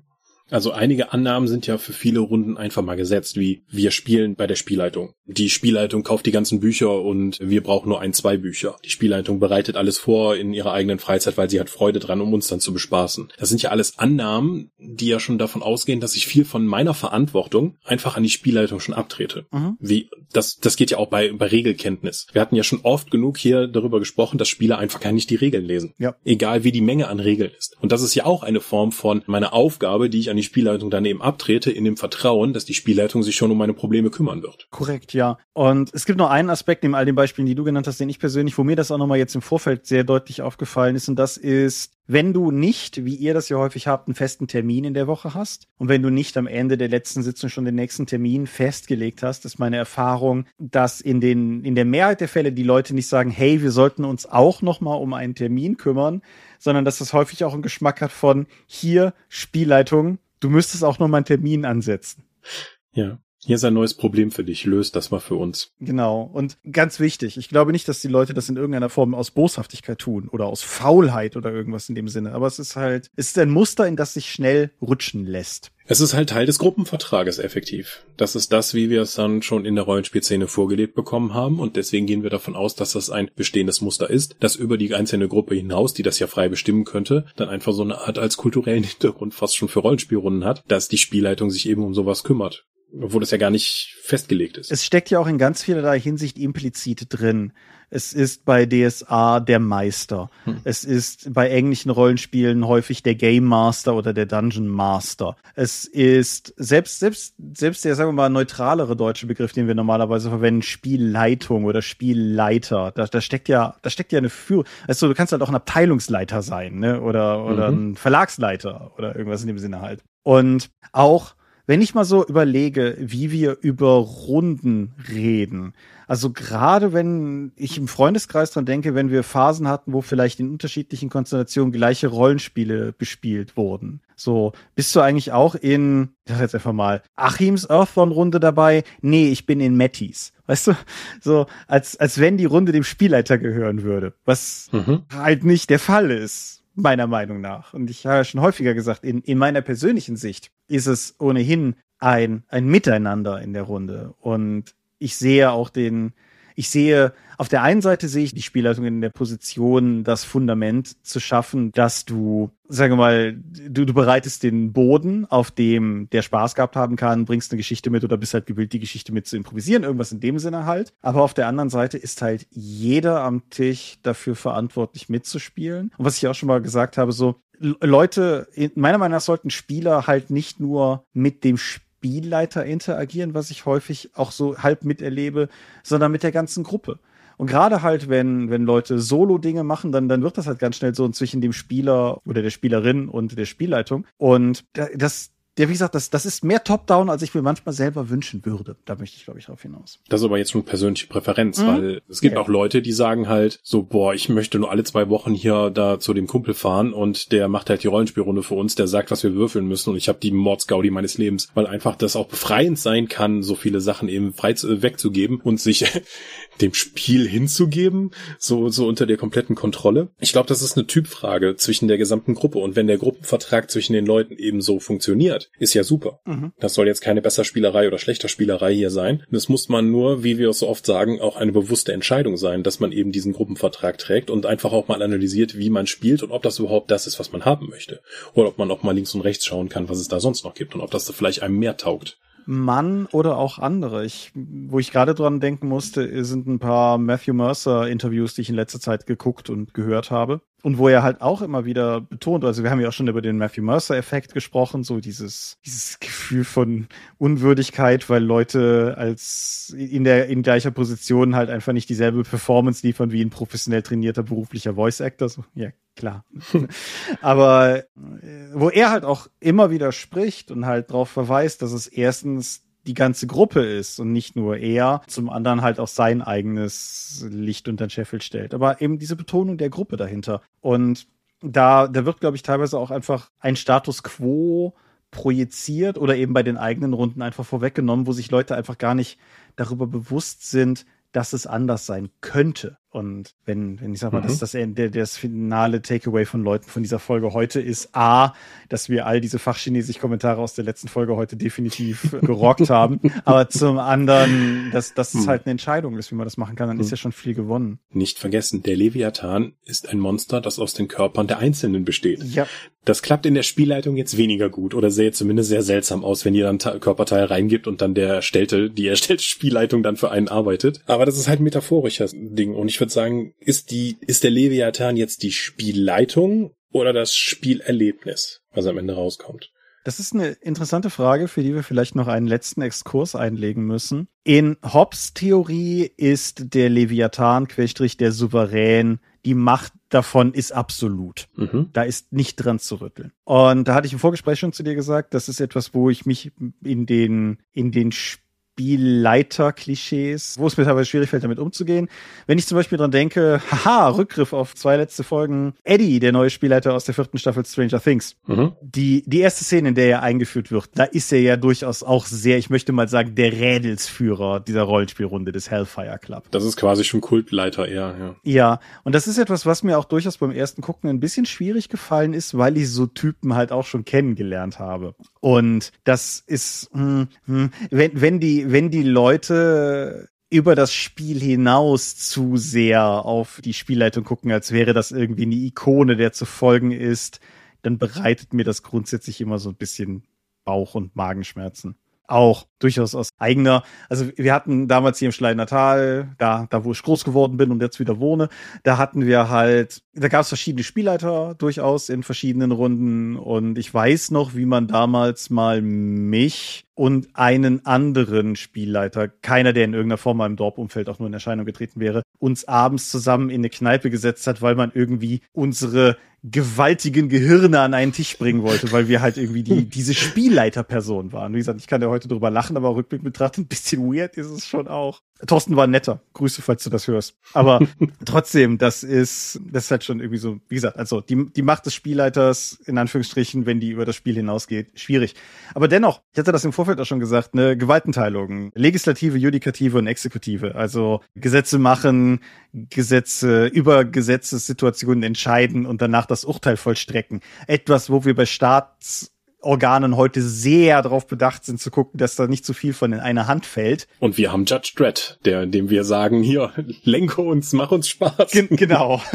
Also einige Annahmen sind ja für viele Runden einfach mal gesetzt, wie wir spielen bei der Spielleitung. Die Spielleitung kauft die ganzen Bücher und wir brauchen nur ein, zwei Bücher. Die Spielleitung bereitet alles vor in ihrer eigenen Freizeit, weil sie hat Freude dran, um uns dann zu bespaßen. Das sind ja alles Annahmen, die ja schon davon ausgehen, dass ich viel von meiner Verantwortung einfach an die Spielleitung schon abtrete. Mhm. Wie, das, das geht ja auch bei, bei Regelkenntnis. Wir hatten ja schon oft genug hier darüber gesprochen, dass Spieler einfach gar nicht die Regeln lesen. Ja. Egal wie die Menge an Regeln ist. Und das ist ja auch eine Form von meiner Aufgabe, die ich an die Spielleitung daneben abtrete, in dem Vertrauen, dass die Spielleitung sich schon um meine Probleme kümmern wird. Korrekt, ja. Und es gibt noch einen Aspekt neben all den Beispielen, die du genannt hast, den ich persönlich, wo mir das auch nochmal jetzt im Vorfeld sehr deutlich aufgefallen ist, und das ist, wenn du nicht, wie ihr das ja häufig habt, einen festen Termin in der Woche hast und wenn du nicht am Ende der letzten Sitzung schon den nächsten Termin festgelegt hast, ist meine Erfahrung, dass in den in der Mehrheit der Fälle die Leute nicht sagen, hey, wir sollten uns auch noch um einen Termin kümmern, sondern dass das häufig auch einen Geschmack hat von hier Spielleitung, du müsstest auch noch mal einen Termin ansetzen. Ja. Hier ist ein neues Problem für dich. Löst das mal für uns. Genau. Und ganz wichtig, ich glaube nicht, dass die Leute das in irgendeiner Form aus Boshaftigkeit tun oder aus Faulheit oder irgendwas in dem Sinne. Aber es ist halt, es ist ein Muster, in das sich schnell rutschen lässt. Es ist halt Teil des Gruppenvertrages effektiv. Das ist das, wie wir es dann schon in der Rollenspielszene vorgelebt bekommen haben und deswegen gehen wir davon aus, dass das ein bestehendes Muster ist, das über die einzelne Gruppe hinaus, die das ja frei bestimmen könnte, dann einfach so eine Art als kulturellen Hintergrund fast schon für Rollenspielrunden hat, dass die Spielleitung sich eben um sowas kümmert obwohl das ja gar nicht festgelegt ist. Es steckt ja auch in ganz vielerlei Hinsicht implizit drin. Es ist bei DSA der Meister. Hm. Es ist bei englischen Rollenspielen häufig der Game Master oder der Dungeon Master. Es ist selbst, selbst, selbst der, sagen wir mal, neutralere deutsche Begriff, den wir normalerweise verwenden, Spielleitung oder Spielleiter. Da, da steckt ja, da steckt ja eine Führung. Also du kannst halt auch ein Abteilungsleiter sein, ne? Oder, oder mhm. ein Verlagsleiter oder irgendwas in dem Sinne halt. Und auch wenn ich mal so überlege, wie wir über Runden reden, also gerade wenn ich im Freundeskreis dran denke, wenn wir Phasen hatten, wo vielleicht in unterschiedlichen Konstellationen gleiche Rollenspiele bespielt wurden. So, bist du eigentlich auch in, ich sag jetzt einfach mal, Achims Earthborn-Runde dabei? Nee, ich bin in Mattis. Weißt du? So, als, als wenn die Runde dem Spielleiter gehören würde. Was mhm. halt nicht der Fall ist meiner Meinung nach. Und ich habe ja schon häufiger gesagt, in, in meiner persönlichen Sicht ist es ohnehin ein, ein Miteinander in der Runde. Und ich sehe auch den, ich sehe, auf der einen Seite sehe ich die Spielleitung in der Position, das Fundament zu schaffen, dass du, sagen wir mal, du, du bereitest den Boden, auf dem der Spaß gehabt haben kann, bringst eine Geschichte mit oder bist halt gewillt, die Geschichte mit zu improvisieren, irgendwas in dem Sinne halt. Aber auf der anderen Seite ist halt jeder am Tisch dafür verantwortlich mitzuspielen. Und was ich auch schon mal gesagt habe, so, Leute, meiner Meinung nach sollten Spieler halt nicht nur mit dem Spiel Spielleiter interagieren, was ich häufig auch so halb miterlebe, sondern mit der ganzen Gruppe. Und gerade halt, wenn, wenn Leute Solo-Dinge machen, dann, dann wird das halt ganz schnell so zwischen dem Spieler oder der Spielerin und der Spielleitung. Und das, der, wie gesagt, das, das ist mehr Top-Down, als ich mir manchmal selber wünschen würde. Da möchte ich, glaube ich, darauf hinaus. Das ist aber jetzt schon persönliche Präferenz, mhm. weil es gibt ja. auch Leute, die sagen halt so, boah, ich möchte nur alle zwei Wochen hier da zu dem Kumpel fahren und der macht halt die Rollenspielrunde für uns, der sagt, was wir würfeln müssen und ich habe die Mordsgaudi meines Lebens, weil einfach das auch befreiend sein kann, so viele Sachen eben frei zu, wegzugeben und sich dem Spiel hinzugeben, so, so unter der kompletten Kontrolle. Ich glaube, das ist eine Typfrage zwischen der gesamten Gruppe und wenn der Gruppenvertrag zwischen den Leuten eben so funktioniert, ist ja super. Mhm. Das soll jetzt keine besser Spielerei oder schlechter Spielerei hier sein. Das muss man nur, wie wir es so oft sagen, auch eine bewusste Entscheidung sein, dass man eben diesen Gruppenvertrag trägt und einfach auch mal analysiert, wie man spielt und ob das überhaupt das ist, was man haben möchte. Oder ob man auch mal links und rechts schauen kann, was es da sonst noch gibt und ob das vielleicht einem mehr taugt. Mann oder auch andere. Ich, wo ich gerade dran denken musste, sind ein paar Matthew Mercer Interviews, die ich in letzter Zeit geguckt und gehört habe. Und wo er halt auch immer wieder betont, also wir haben ja auch schon über den Matthew Mercer Effekt gesprochen, so dieses, dieses Gefühl von Unwürdigkeit, weil Leute als in der, in gleicher Position halt einfach nicht dieselbe Performance liefern wie ein professionell trainierter beruflicher Voice Actor. So, ja, klar. Aber äh, wo er halt auch immer wieder spricht und halt darauf verweist, dass es erstens die ganze Gruppe ist und nicht nur er, zum anderen halt auch sein eigenes Licht unter den Scheffel stellt. Aber eben diese Betonung der Gruppe dahinter. Und da, da wird, glaube ich, teilweise auch einfach ein Status quo projiziert oder eben bei den eigenen Runden einfach vorweggenommen, wo sich Leute einfach gar nicht darüber bewusst sind, dass es anders sein könnte. Und wenn, wenn ich sag mal, mhm. dass das der, das finale Takeaway von Leuten von dieser Folge heute ist, A, dass wir all diese Fachchinesisch-Kommentare aus der letzten Folge heute definitiv gerockt haben. Aber zum anderen, dass, dass es mhm. halt eine Entscheidung ist, wie man das machen kann, dann mhm. ist ja schon viel gewonnen. Nicht vergessen, der Leviathan ist ein Monster, das aus den Körpern der Einzelnen besteht. Ja. Das klappt in der Spielleitung jetzt weniger gut oder sähe zumindest sehr seltsam aus, wenn ihr dann Körperteil reingibt und dann der erstellte, die erstellte Spielleitung dann für einen arbeitet. Aber das ist halt ein metaphorisches Ding und ich würde sagen, ist die, ist der Leviathan jetzt die Spielleitung oder das Spielerlebnis, was am Ende rauskommt? Das ist eine interessante Frage, für die wir vielleicht noch einen letzten Exkurs einlegen müssen. In Hobbes Theorie ist der Leviathan, Querstrich der Souverän, die Macht davon ist absolut. Mhm. Da ist nicht dran zu rütteln. Und da hatte ich im Vorgespräch schon zu dir gesagt, das ist etwas, wo ich mich in den, in den Spielleiter-Klischees, wo es mir teilweise schwierig fällt, damit umzugehen. Wenn ich zum Beispiel dran denke, haha, Rückgriff auf zwei letzte Folgen, Eddie, der neue Spielleiter aus der vierten Staffel Stranger Things. Mhm. Die, die erste Szene, in der er eingeführt wird, da ist er ja durchaus auch sehr, ich möchte mal sagen, der Rädelsführer dieser Rollenspielrunde des Hellfire Club. Das ist quasi schon Kultleiter eher, ja. Ja, und das ist etwas, was mir auch durchaus beim ersten Gucken ein bisschen schwierig gefallen ist, weil ich so Typen halt auch schon kennengelernt habe. Und das ist, hm, hm, wenn, wenn die, wenn die Leute über das Spiel hinaus zu sehr auf die Spielleitung gucken, als wäre das irgendwie eine Ikone, der zu folgen ist, dann bereitet mir das grundsätzlich immer so ein bisschen Bauch- und Magenschmerzen auch durchaus aus eigener, also wir hatten damals hier im Schleiner Tal, da, da wo ich groß geworden bin und jetzt wieder wohne, da hatten wir halt, da gab es verschiedene Spielleiter durchaus in verschiedenen Runden. Und ich weiß noch, wie man damals mal mich und einen anderen Spielleiter, keiner, der in irgendeiner Form mal im Dorfumfeld auch nur in Erscheinung getreten wäre, uns abends zusammen in eine Kneipe gesetzt hat, weil man irgendwie unsere gewaltigen Gehirne an einen Tisch bringen wollte, weil wir halt irgendwie die, diese Spielleiterperson waren. Wie gesagt, ich kann ja heute drüber lachen, aber rückblickend betrachtet, ein bisschen weird ist es schon auch. Thorsten war netter. Grüße, falls du das hörst. Aber trotzdem, das ist, das ist halt schon irgendwie so, wie gesagt, also die, die Macht des Spielleiters, in Anführungsstrichen, wenn die über das Spiel hinausgeht, schwierig. Aber dennoch, ich hatte das im Vorfeld auch schon gesagt, eine Gewaltenteilung, Legislative, Judikative und Exekutive. Also Gesetze machen, Gesetze, über Gesetzessituationen entscheiden und danach das Urteil vollstrecken. Etwas, wo wir bei Staats Organen heute sehr darauf bedacht sind zu gucken, dass da nicht zu viel von in eine Hand fällt. Und wir haben Judge Dredd, der, dem wir sagen, hier, lenke uns, mach uns Spaß. G genau.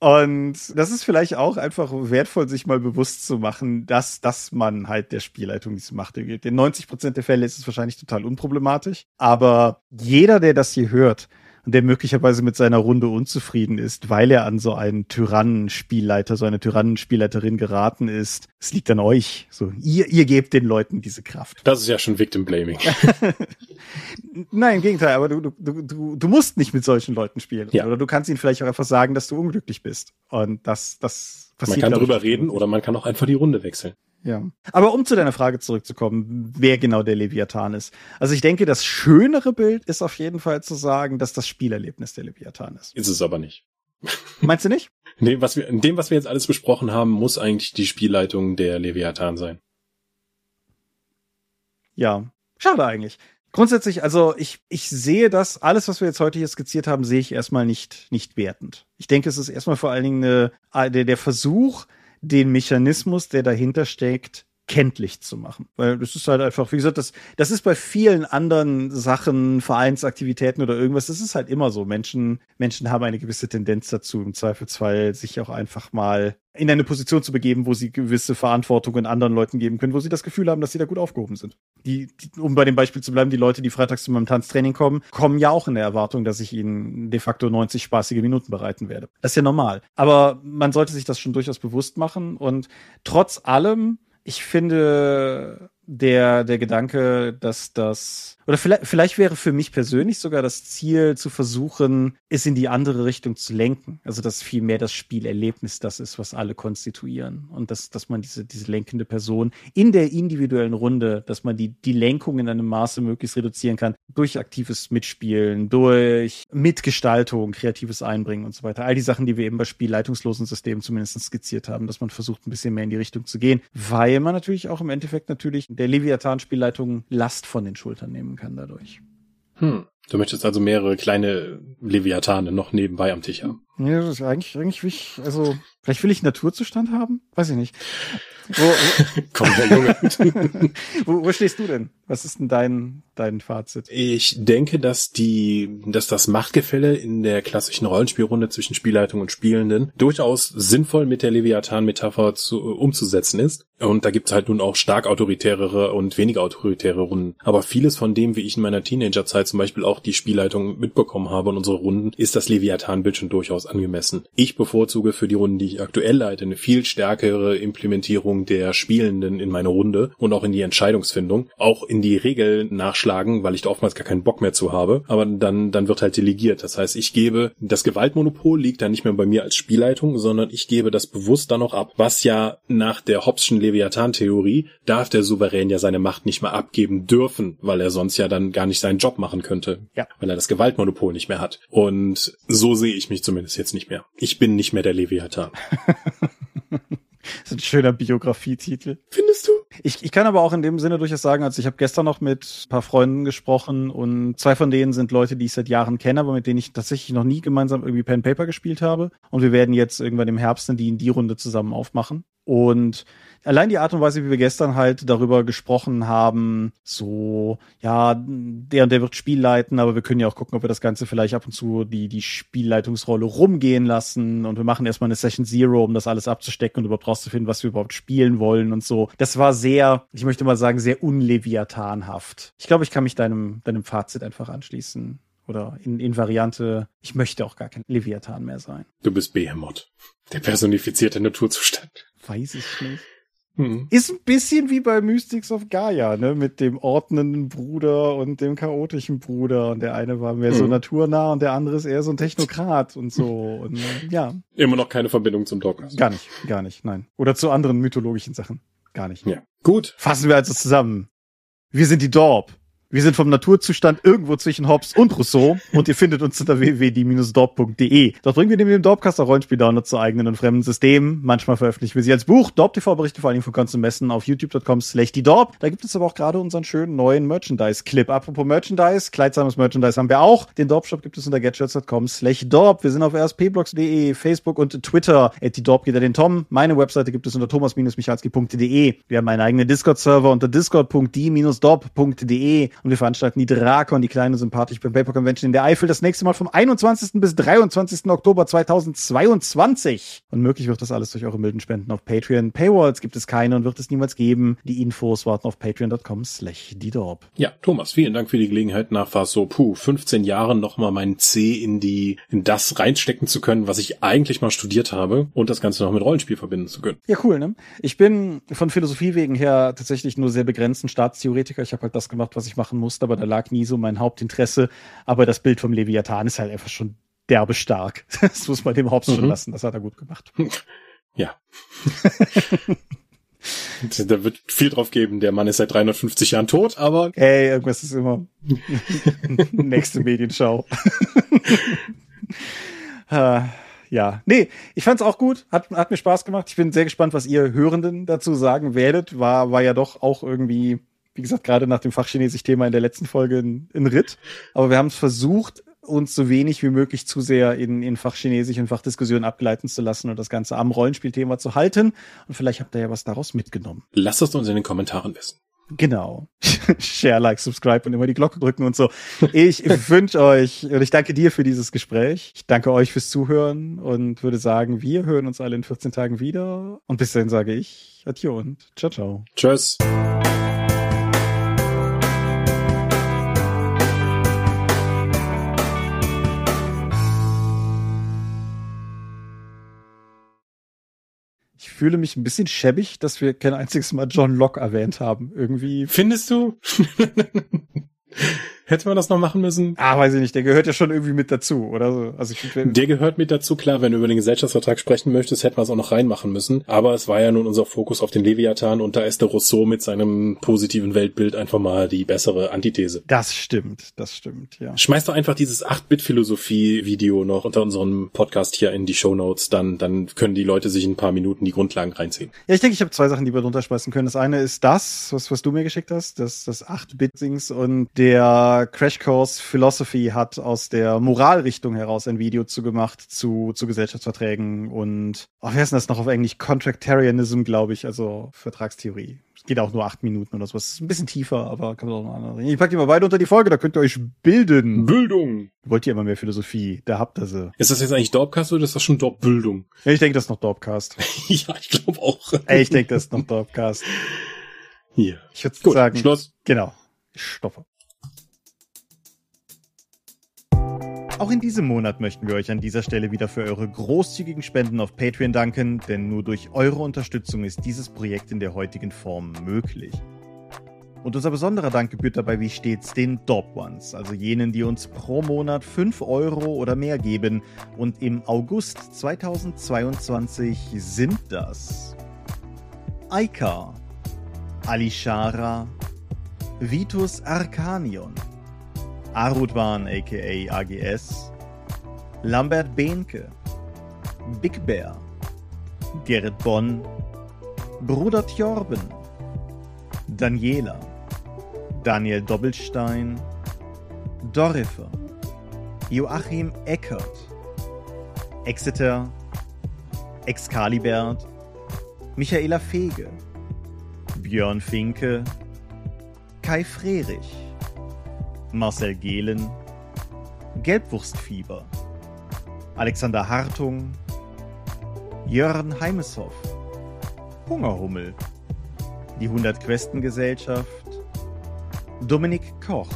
Und das ist vielleicht auch einfach wertvoll, sich mal bewusst zu machen, dass, dass man halt der Spielleitung diese Macht gibt. In 90 Prozent der Fälle ist es wahrscheinlich total unproblematisch. Aber jeder, der das hier hört, der möglicherweise mit seiner Runde unzufrieden ist, weil er an so einen Tyrannenspielleiter, so eine Tyrannenspielleiterin geraten ist. Es liegt an euch. So, ihr, ihr gebt den Leuten diese Kraft. Das ist ja schon Victim Blaming. Nein, im Gegenteil, aber du, du, du, du musst nicht mit solchen Leuten spielen. Ja. Oder du kannst ihnen vielleicht auch einfach sagen, dass du unglücklich bist. Und das, das passiert. Man kann drüber reden oder man kann auch einfach die Runde wechseln. Ja. Aber um zu deiner Frage zurückzukommen, wer genau der Leviathan ist. Also ich denke, das schönere Bild ist auf jeden Fall zu sagen, dass das Spielerlebnis der Leviathan ist. Ist es aber nicht. Meinst du nicht? nee, was wir, in dem, was wir jetzt alles besprochen haben, muss eigentlich die Spielleitung der Leviathan sein. Ja. Schade eigentlich. Grundsätzlich, also ich, ich sehe das, alles, was wir jetzt heute hier skizziert haben, sehe ich erstmal nicht, nicht wertend. Ich denke, es ist erstmal vor allen Dingen eine, der, der Versuch, den Mechanismus, der dahinter steckt, kenntlich zu machen. Weil das ist halt einfach, wie gesagt, das, das ist bei vielen anderen Sachen, Vereinsaktivitäten oder irgendwas, das ist halt immer so. Menschen, Menschen haben eine gewisse Tendenz dazu, im Zweifelsfall sich auch einfach mal in eine Position zu begeben, wo sie gewisse Verantwortungen anderen Leuten geben können, wo sie das Gefühl haben, dass sie da gut aufgehoben sind. Die, die, um bei dem Beispiel zu bleiben, die Leute, die freitags zu meinem Tanztraining kommen, kommen ja auch in der Erwartung, dass ich ihnen de facto 90 spaßige Minuten bereiten werde. Das ist ja normal. Aber man sollte sich das schon durchaus bewusst machen und trotz allem ich finde der, der Gedanke, dass das oder vielleicht, vielleicht wäre für mich persönlich sogar das Ziel zu versuchen, es in die andere Richtung zu lenken. Also dass viel mehr das Spielerlebnis das ist, was alle konstituieren. Und dass, dass man diese, diese lenkende Person in der individuellen Runde, dass man die, die Lenkung in einem Maße möglichst reduzieren kann, durch aktives Mitspielen, durch Mitgestaltung, kreatives Einbringen und so weiter. All die Sachen, die wir eben bei spielleitungslosen Systemen zumindest skizziert haben, dass man versucht, ein bisschen mehr in die Richtung zu gehen, weil man natürlich auch im Endeffekt natürlich der Leviathan-Spielleitung Last von den Schultern nehmen kann dadurch. Hm. Du möchtest also mehrere kleine Leviathane noch nebenbei am Tisch haben. Ja, das ist eigentlich, eigentlich will ich, also, vielleicht will ich Naturzustand haben? Weiß ich nicht. Wo, wo, Komm, der Junge. wo, wo stehst du denn? Was ist denn dein, dein Fazit? Ich denke, dass die, dass das Machtgefälle in der klassischen Rollenspielrunde zwischen Spielleitung und Spielenden durchaus sinnvoll mit der Leviathan-Metapher zu, umzusetzen ist. Und da gibt's halt nun auch stark autoritärere und weniger autoritäre Runden. Aber vieles von dem, wie ich in meiner Teenagerzeit zum Beispiel auch die Spielleitung mitbekommen habe in unsere Runden, ist das Leviathan-Bild schon durchaus angemessen. Ich bevorzuge für die Runden, die ich aktuell leite, eine viel stärkere Implementierung der Spielenden in meine Runde und auch in die Entscheidungsfindung, auch in die Regeln nachschlagen, weil ich da oftmals gar keinen Bock mehr zu habe. Aber dann, dann wird halt delegiert. Das heißt, ich gebe, das Gewaltmonopol liegt dann nicht mehr bei mir als Spielleitung, sondern ich gebe das bewusst dann noch ab, was ja nach der Hobbes'schen Leviathan-Theorie darf der Souverän ja seine Macht nicht mehr abgeben dürfen, weil er sonst ja dann gar nicht seinen Job machen könnte. Ja. Weil er das Gewaltmonopol nicht mehr hat. Und so sehe ich mich zumindest jetzt nicht mehr. Ich bin nicht mehr der Leviathan. Das ist ein schöner Biografietitel. Findest du? Ich, ich kann aber auch in dem Sinne durchaus sagen, also ich habe gestern noch mit ein paar Freunden gesprochen und zwei von denen sind Leute, die ich seit Jahren kenne, aber mit denen ich tatsächlich noch nie gemeinsam irgendwie Pen Paper gespielt habe. Und wir werden jetzt irgendwann im Herbst in die in die Runde zusammen aufmachen. Und allein die Art und Weise, wie wir gestern halt darüber gesprochen haben, so, ja, der und der wird Spiel leiten, aber wir können ja auch gucken, ob wir das Ganze vielleicht ab und zu die, die Spielleitungsrolle rumgehen lassen und wir machen erstmal eine Session Zero, um das alles abzustecken und überhaupt rauszufinden, was wir überhaupt spielen wollen und so. Das war sehr, ich möchte mal sagen, sehr unleviathanhaft. Ich glaube, ich kann mich deinem, deinem Fazit einfach anschließen. Oder in, in Variante, ich möchte auch gar kein Leviathan mehr sein. Du bist Behemoth. Der personifizierte Naturzustand. Weiß ich nicht. Hm. Ist ein bisschen wie bei Mystics of Gaia, ne? Mit dem ordnenden Bruder und dem chaotischen Bruder. Und der eine war mehr so Mhm. naturnah und der andere ist eher so ein Technokrat und so. Und äh, ja, Immer noch keine Verbindung zum Dogmas. gar nicht, gar nicht, nein. Oder zu anderen mythologischen Sachen. Gar nicht. Ja. Gut. Fassen wir also zusammen. Wir sind die Dorp. Wir sind vom Naturzustand irgendwo zwischen Hobbes und Rousseau und ihr findet uns unter www.die-dorp.de. Dort bringen wir neben dem Dorpcast auch Rollenspiel-Downloads zu eigenen und fremden Systemen. Manchmal veröffentlichen wir sie als Buch. Dorp TV berichte vor allem von Konstanten Messen auf youtube.com slash die Dorp. Da gibt es aber auch gerade unseren schönen neuen Merchandise-Clip. Apropos Merchandise, kleidsames Merchandise haben wir auch. Den Dorp-Shop gibt es unter getshirts.com slash Dorp. Wir sind auf rspblogs.de, Facebook und Twitter. At die Dorp geht er den Tom. Meine Webseite gibt es unter thomas-michalski.de. Wir haben einen eigenen Discord-Server unter discord.die-dorp.de und wir veranstalten die Drakon, die kleine sympathische Paper Convention in der Eifel, das nächste Mal vom 21. bis 23. Oktober 2022. Und möglich wird das alles durch eure milden Spenden auf Patreon. Paywalls gibt es keine und wird es niemals geben. Die Infos warten auf patreon.com slash die Dorp. Ja, Thomas, vielen Dank für die Gelegenheit, nach fast so, puh, 15 Jahren nochmal meinen C in die, in das reinstecken zu können, was ich eigentlich mal studiert habe und das Ganze noch mit Rollenspiel verbinden zu können. Ja, cool, ne? Ich bin von Philosophie wegen her tatsächlich nur sehr begrenzt ein Staatstheoretiker. Ich habe halt das gemacht, was ich machen musste, aber da lag nie so mein Hauptinteresse. Aber das Bild vom Leviathan ist halt einfach schon derbe stark. Das muss man dem schon Mhm. lassen. Das hat er gut gemacht. Ja. da wird viel drauf geben. Der Mann ist seit 350 Jahren tot, aber Ey, irgendwas ist immer nächste Medienschau. Äh, ja, nee, ich fand's auch gut, hat, hat mir Spaß gemacht. Ich bin sehr gespannt, was ihr Hörenden dazu sagen werdet. War, war ja doch auch irgendwie, wie gesagt, gerade nach dem Fachchinesisch-Thema in der letzten Folge ein, ein Ritt. Aber wir haben es versucht, uns so wenig wie möglich zu sehr in, in Fachchinesisch und Fachdiskussionen abgleiten zu lassen und das Ganze am Rollenspielthema zu halten. Und vielleicht habt ihr ja was daraus mitgenommen. lasst es uns in den Kommentaren wissen. Genau. Share, like, subscribe und immer die Glocke drücken und so. Ich wünsche euch und ich danke dir für dieses Gespräch. Ich danke euch fürs Zuhören und würde sagen, wir hören uns alle in 14 Tagen wieder. Und bis dahin sage ich Adieu und ciao, ciao. Tschüss. Ich fühle mich ein bisschen schäbig, dass wir kein einziges Mal John Locke erwähnt haben. Irgendwie. Findest du? Hätte man das noch machen müssen? Ah, weiß ich nicht, der gehört ja schon irgendwie mit dazu, oder so. Also ich finde, Der gehört mit dazu, klar, wenn du über den Gesellschaftsvertrag sprechen möchtest, hätten wir es auch noch reinmachen müssen. Aber es war ja nun unser Fokus auf den Leviathan und da ist der Rousseau mit seinem positiven Weltbild einfach mal die bessere Antithese. das stimmt, das stimmt, ja. Schmeiß doch einfach dieses 8-Bit-Philosophie-Video noch unter unserem Podcast hier in die Shownotes, dann, dann können die Leute sich in ein paar Minuten die Grundlagen reinziehen. Ja, ich denke, ich habe zwei Sachen, die wir drunter schmeißen können. Das eine ist das, was, was du mir geschickt hast, das, das 8-Bit-Dings und der Crash Course Philosophy hat aus der Moralrichtung heraus ein Video zu gemacht zu, zu Gesellschaftsverträgen und, oh, wie heißt denn das noch auf Englisch? Contractarianism, glaube ich, also Vertragstheorie. Es geht auch nur acht Minuten oder sowas. Ist ein bisschen tiefer, aber kann man auch noch andere. Ich pack die mal weiter unter die Folge, da könnt ihr euch bilden. Bildung! Wollt ihr immer mehr Philosophie? Da habt ihr sie. Ist das jetzt eigentlich Dorpcast oder ist das schon Dorpbildung? Ja, ich denke, das ist noch Dorpcast. ja, ich glaube auch. Ich denke, das ist noch Dorpcast. Hier. Ich würde sagen, Schluss. genau. Ich stoppe. Auch in diesem Monat möchten wir euch an dieser Stelle wieder für eure großzügigen Spenden auf Patreon danken, denn nur durch eure Unterstützung ist dieses Projekt in der heutigen Form möglich. Und unser besonderer Dank gebührt dabei wie stets den Dob Ones, also jenen, die uns pro Monat 5 Euro oder mehr geben. Und im August 2022 sind das Aika, Alishara, Vitus Arcanion, Arudwan aka AGS, Lambert Behnke, Big Bear, Gerrit Bonn, Bruder Tjorben, Daniela, Daniel Doppelstein, Dorifer, Joachim Eckert, Exeter, Excalibert, Michaela Fege, Björn Finke, Kai Frerich, Marcel Gehlen, Gelbwurstfieber, Alexander Hartung, Jörn Heimeshoff, Hungerhummel, die 100 Questen Gesellschaft, Dominik Koch,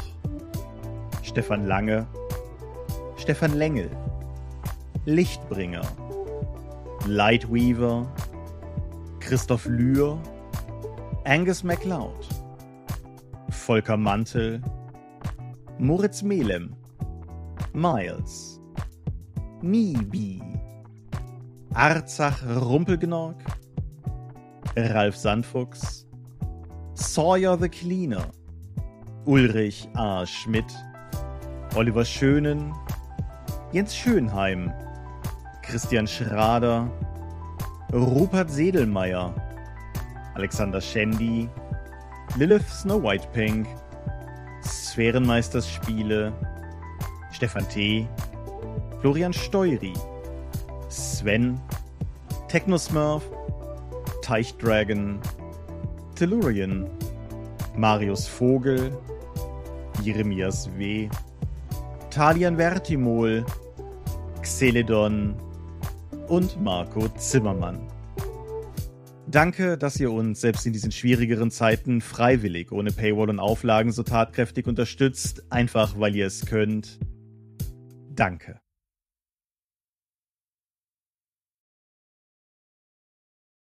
Stefan Lange, Stefan Lengel, Lichtbringer, Lightweaver, Christoph Lühr, Angus MacLeod, Volker Mantel, Moritz Melem, Miles, Mibi, Arzach Rumpelgnorg, Ralf Sandfuchs, Sawyer the Cleaner, Ulrich A. Schmidt, Oliver Schönen, Jens Schönheim, Christian Schrader, Rupert Sedelmeier, Alexander Schendi, Lilith Snow White Pink, Sphärenmeisters Spiele, Stefan T., Florian Steury, Sven, Technosmurf, Teichdragon, Tellurian, Marius Vogel, Jeremias W., Talian Vertimol, Xeledon und Marco Zimmermann. Danke, dass ihr uns selbst in diesen schwierigeren Zeiten freiwillig, ohne Paywall und Auflagen so tatkräftig unterstützt, einfach weil ihr es könnt. Danke.